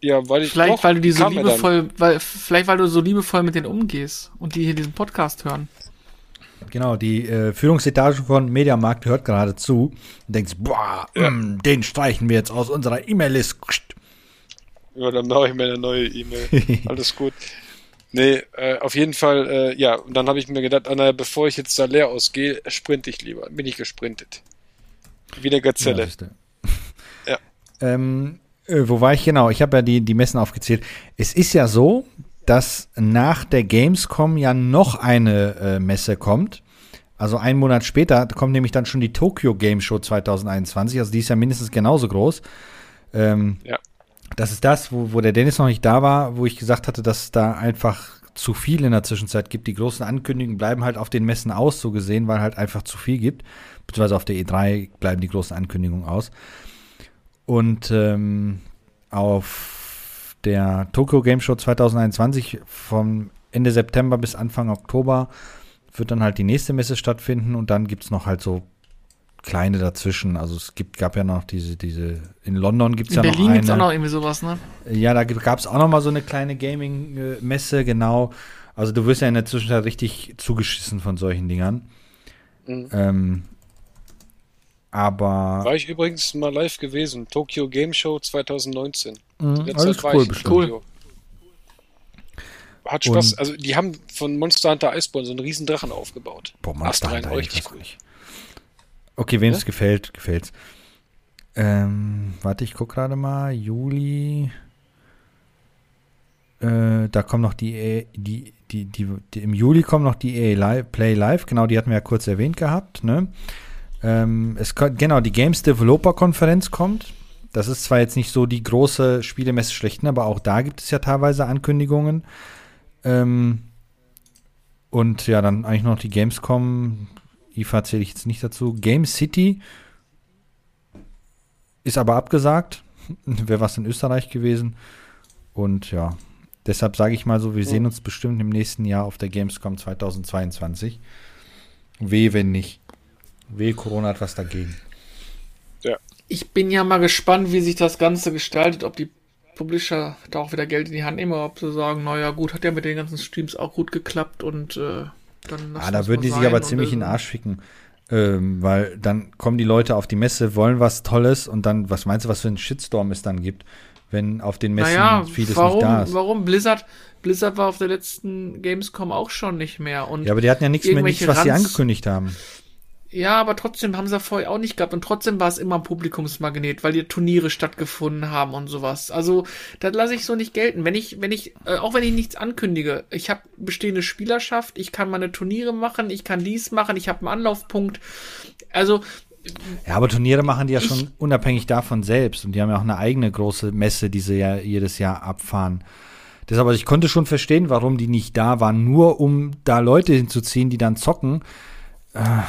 ja, weil ich vielleicht, doch, weil du die so liebevoll, weil, vielleicht weil du so liebevoll mit denen umgehst und die hier diesen Podcast hören. Genau, die äh, Führungsetage von Mediamarkt hört gerade zu und denkt, boah, ja. mh, mm, den streichen wir jetzt aus unserer E-Mail-List. Ja, dann mache ich mir eine neue E-Mail. Alles gut. Nee, äh, auf jeden Fall, äh, ja, und dann habe ich mir gedacht, Anna, bevor ich jetzt da leer ausgehe, sprinte ich lieber. Bin ich gesprintet. Wie eine Gazelle. Ja. ja. Ähm, äh, wo war ich genau? Ich habe ja die, die Messen aufgezählt. Es ist ja so, dass nach der Gamescom ja noch eine äh, Messe kommt. Also einen Monat später kommt nämlich dann schon die Tokyo Game Show 2021. Also die ist ja mindestens genauso groß. Ähm, ja. Das ist das, wo, wo der Dennis noch nicht da war, wo ich gesagt hatte, dass da einfach zu viel in der Zwischenzeit gibt. Die großen Ankündigungen bleiben halt auf den Messen aus, so gesehen, weil halt einfach zu viel gibt. Beziehungsweise auf der E3 bleiben die großen Ankündigungen aus. Und ähm, auf der Tokyo Game Show 2021 vom Ende September bis Anfang Oktober wird dann halt die nächste Messe stattfinden und dann gibt es noch halt so kleine dazwischen. Also es gibt, gab ja noch diese, diese, in London gibt es ja noch eine. In Berlin gibt es auch noch irgendwie sowas, ne? Ja, da gab es auch noch mal so eine kleine Gaming-Messe, genau. Also du wirst ja in der Zwischenzeit richtig zugeschissen von solchen Dingern. Mhm. Ähm, aber. War ich übrigens mal live gewesen. Tokyo Game Show 2019. Mhm, alles cool, cool. Hat Spaß. Und also die haben von Monster Hunter Iceborne so einen riesen Drachen aufgebaut. Boah, Monster Hunter, richtig cool. Okay, wem es ja? gefällt, gefällt's. Ähm, warte, ich guck gerade mal. Juli. Äh, da kommen noch die, e die, die, die, die, im Juli kommen noch die EA Live, Play Live, genau, die hatten wir ja kurz erwähnt gehabt, ne? Ähm, es genau, die Games Developer Konferenz kommt. Das ist zwar jetzt nicht so die große Spielemesse schlechten, aber auch da gibt es ja teilweise Ankündigungen. Ähm, und ja, dann eigentlich noch die Gamescom. IFA zähle ich jetzt nicht dazu. Game City ist aber abgesagt. Wäre was in Österreich gewesen. Und ja, deshalb sage ich mal so, wir sehen uns bestimmt im nächsten Jahr auf der Gamescom 2022. Weh, wenn nicht. Weh, Corona hat was dagegen. Ja. Ich bin ja mal gespannt, wie sich das Ganze gestaltet, ob die Publisher da auch wieder Geld in die Hand nehmen, ob sie sagen, naja, gut, hat ja mit den ganzen Streams auch gut geklappt und äh, dann Ah, da würden die sich aber ziemlich in den Arsch ficken. Ähm, weil dann kommen die Leute auf die Messe, wollen was Tolles und dann, was meinst du, was für ein Shitstorm es dann gibt, wenn auf den Messen naja, vieles warum, nicht da ist? Warum? Blizzard, Blizzard war auf der letzten Gamescom auch schon nicht mehr. Und ja, aber die hatten ja nichts mehr, nichts, was sie angekündigt haben. Ja, aber trotzdem haben sie vorher auch nicht gehabt und trotzdem war es immer ein Publikumsmagnet, weil die Turniere stattgefunden haben und sowas. Also, das lasse ich so nicht gelten. Wenn ich, wenn ich, äh, auch wenn ich nichts ankündige, ich habe bestehende Spielerschaft, ich kann meine Turniere machen, ich kann dies machen, ich habe einen Anlaufpunkt. Also, ja, aber Turniere machen die ja schon unabhängig davon selbst und die haben ja auch eine eigene große Messe, die sie ja jedes Jahr abfahren. Deshalb, also ich konnte schon verstehen, warum die nicht da waren, nur um da Leute hinzuziehen, die dann zocken. Äh,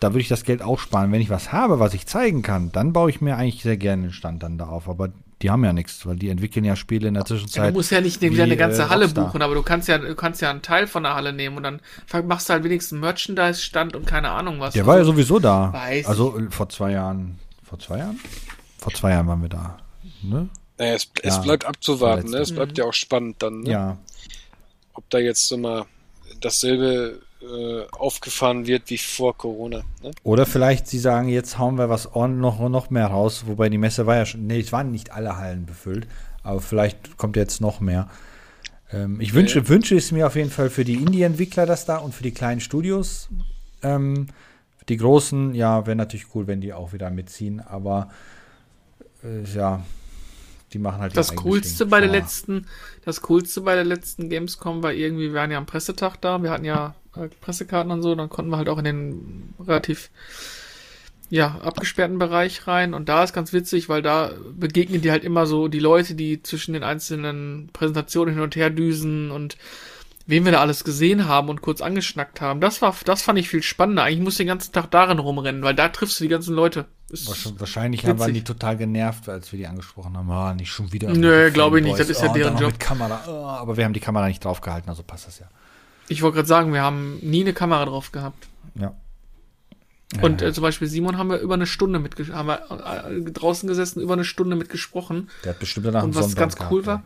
da würde ich das Geld auch sparen. Wenn ich was habe, was ich zeigen kann, dann baue ich mir eigentlich sehr gerne einen Stand dann da auf. Aber die haben ja nichts, weil die entwickeln ja Spiele in der Zwischenzeit. Ja, du musst ja nicht wieder eine ganze äh, Halle buchen, aber du kannst ja, du kannst ja einen Teil von der Halle nehmen und dann machst du halt wenigstens einen Merchandise-Stand und keine Ahnung was. Der also, war ja sowieso da. Weiß also ich. vor zwei Jahren. Vor zwei Jahren? Vor zwei Jahren waren wir da. Ne? Naja, es, es ja, bleibt abzuwarten, ne? Es bleibt mhm. ja auch spannend dann, ne? Ja. Ob da jetzt so mal dasselbe äh, aufgefahren wird wie vor Corona. Ne? Oder vielleicht sie sagen, jetzt hauen wir was noch, noch mehr raus, wobei die Messe war ja schon, nee, es waren nicht alle Hallen befüllt, aber vielleicht kommt jetzt noch mehr. Ähm, ich wünsche, ja. wünsche es mir auf jeden Fall für die Indie-Entwickler das da und für die kleinen Studios. Ähm, die großen, ja, wäre natürlich cool, wenn die auch wieder mitziehen, aber äh, ja, die machen halt das coolste Ding. bei der letzten das coolste bei der letzten Gamescom war irgendwie wir waren ja am Pressetag da wir hatten ja Pressekarten und so, dann konnten wir halt auch in den relativ ja, abgesperrten Bereich rein und da ist ganz witzig, weil da begegnen die halt immer so die Leute, die zwischen den einzelnen Präsentationen hin und her düsen und wen wir da alles gesehen haben und kurz angeschnackt haben. Das war, das fand ich viel spannender. Eigentlich muss den ganzen Tag darin rumrennen, weil da triffst du die ganzen Leute. Ist Wahrscheinlich witzig. waren die total genervt, als wir die angesprochen haben. Ah, nicht schon wieder. Nö, glaube ich nicht. Das ist ja oh, deren Job. Kamera. Oh, aber wir haben die Kamera nicht draufgehalten, also passt das ja. Ich wollte gerade sagen, wir haben nie eine Kamera drauf gehabt. Ja. Und äh, zum Beispiel Simon haben wir über eine Stunde mit haben wir äh, draußen gesessen, über eine Stunde mitgesprochen. Der hat bestimmt danach Und was ganz cool gehabt,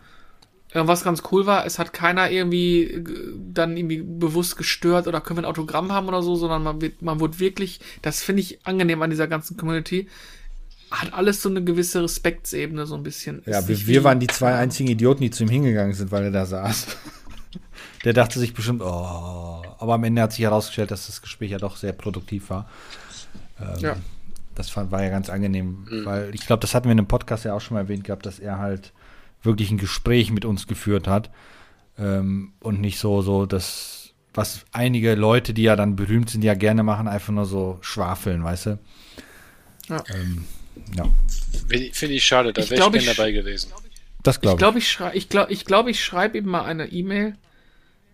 war, ja. was ganz cool war, es hat keiner irgendwie äh, dann irgendwie bewusst gestört oder können wir ein Autogramm haben oder so, sondern man, wird, man wurde wirklich, das finde ich angenehm an dieser ganzen Community, hat alles so eine gewisse Respektsebene, so ein bisschen. Ja, wir, wir waren die zwei einzigen Idioten, die zu ihm hingegangen sind, weil er da saß. Der dachte sich bestimmt, oh. Aber am Ende hat sich herausgestellt, dass das Gespräch ja doch sehr produktiv war. Ähm, ja. Das war ja ganz angenehm, mhm. weil ich glaube, das hatten wir in einem Podcast ja auch schon mal erwähnt gehabt, dass er halt wirklich ein Gespräch mit uns geführt hat ähm, und nicht so, so das, was einige Leute, die ja dann berühmt sind, ja gerne machen, einfach nur so schwafeln, weißt du? Ja. Ähm, ja. Finde ich schade, da wäre ich, ich gerne dabei gewesen. Das glaube ich. Glaub, ich glaube, ich, glaub, ich, glaub, ich schreibe ihm mal eine E-Mail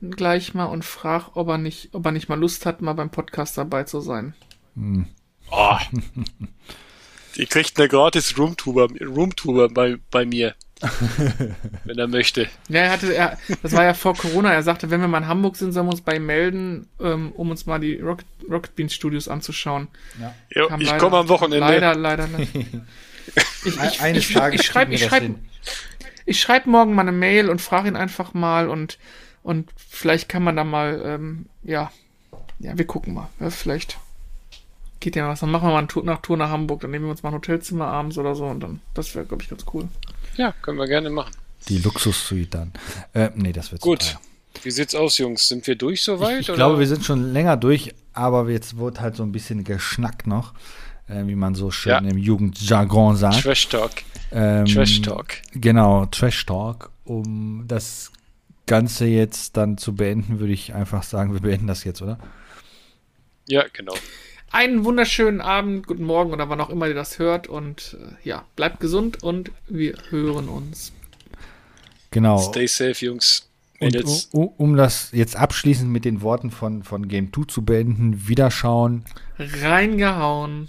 gleich mal und frage, ob er nicht, ob er nicht mal Lust hat, mal beim Podcast dabei zu sein. Hm. Oh. Die kriegt eine gratis Roomtuber, Roomtuber bei, bei mir. wenn er möchte. Ja, er hatte, er, das war ja vor Corona. Er sagte, wenn wir mal in Hamburg sind, sollen wir uns bei ihm melden, ähm, um uns mal die Rocket, Rocket Beans Studios anzuschauen. Ja. Jo, ich komme am Wochenende. Leider, leider, leider. Ich, ich, ich, ich schreibe ich schreib, ich schreib morgen mal eine Mail und frage ihn einfach mal und, und vielleicht kann man da mal, ähm, ja, ja, wir gucken mal. Ja, vielleicht geht ja was. Dann machen wir mal eine Tour nach, Tour nach Hamburg, dann nehmen wir uns mal ein Hotelzimmer abends oder so und dann, das wäre, glaube ich, ganz cool. Ja, können wir gerne machen. Die Luxus-Suite dann. Äh, nee, das wird Gut. Wie sieht's aus, Jungs? Sind wir durch soweit? Ich, ich glaube, wir sind schon länger durch, aber jetzt wird halt so ein bisschen geschnackt noch, äh, wie man so schön ja. im Jugendjargon sagt. Trash Talk. Ähm, Trash Talk. Genau, Trash Talk. Um das Ganze jetzt dann zu beenden, würde ich einfach sagen, wir beenden das jetzt, oder? Ja, genau. Einen wunderschönen Abend, guten Morgen oder wann auch immer ihr das hört. Und äh, ja, bleibt gesund und wir hören uns. Genau. Stay safe, Jungs. Und, um, um das jetzt abschließend mit den Worten von, von Game 2 zu beenden, Wiederschauen. Reingehauen.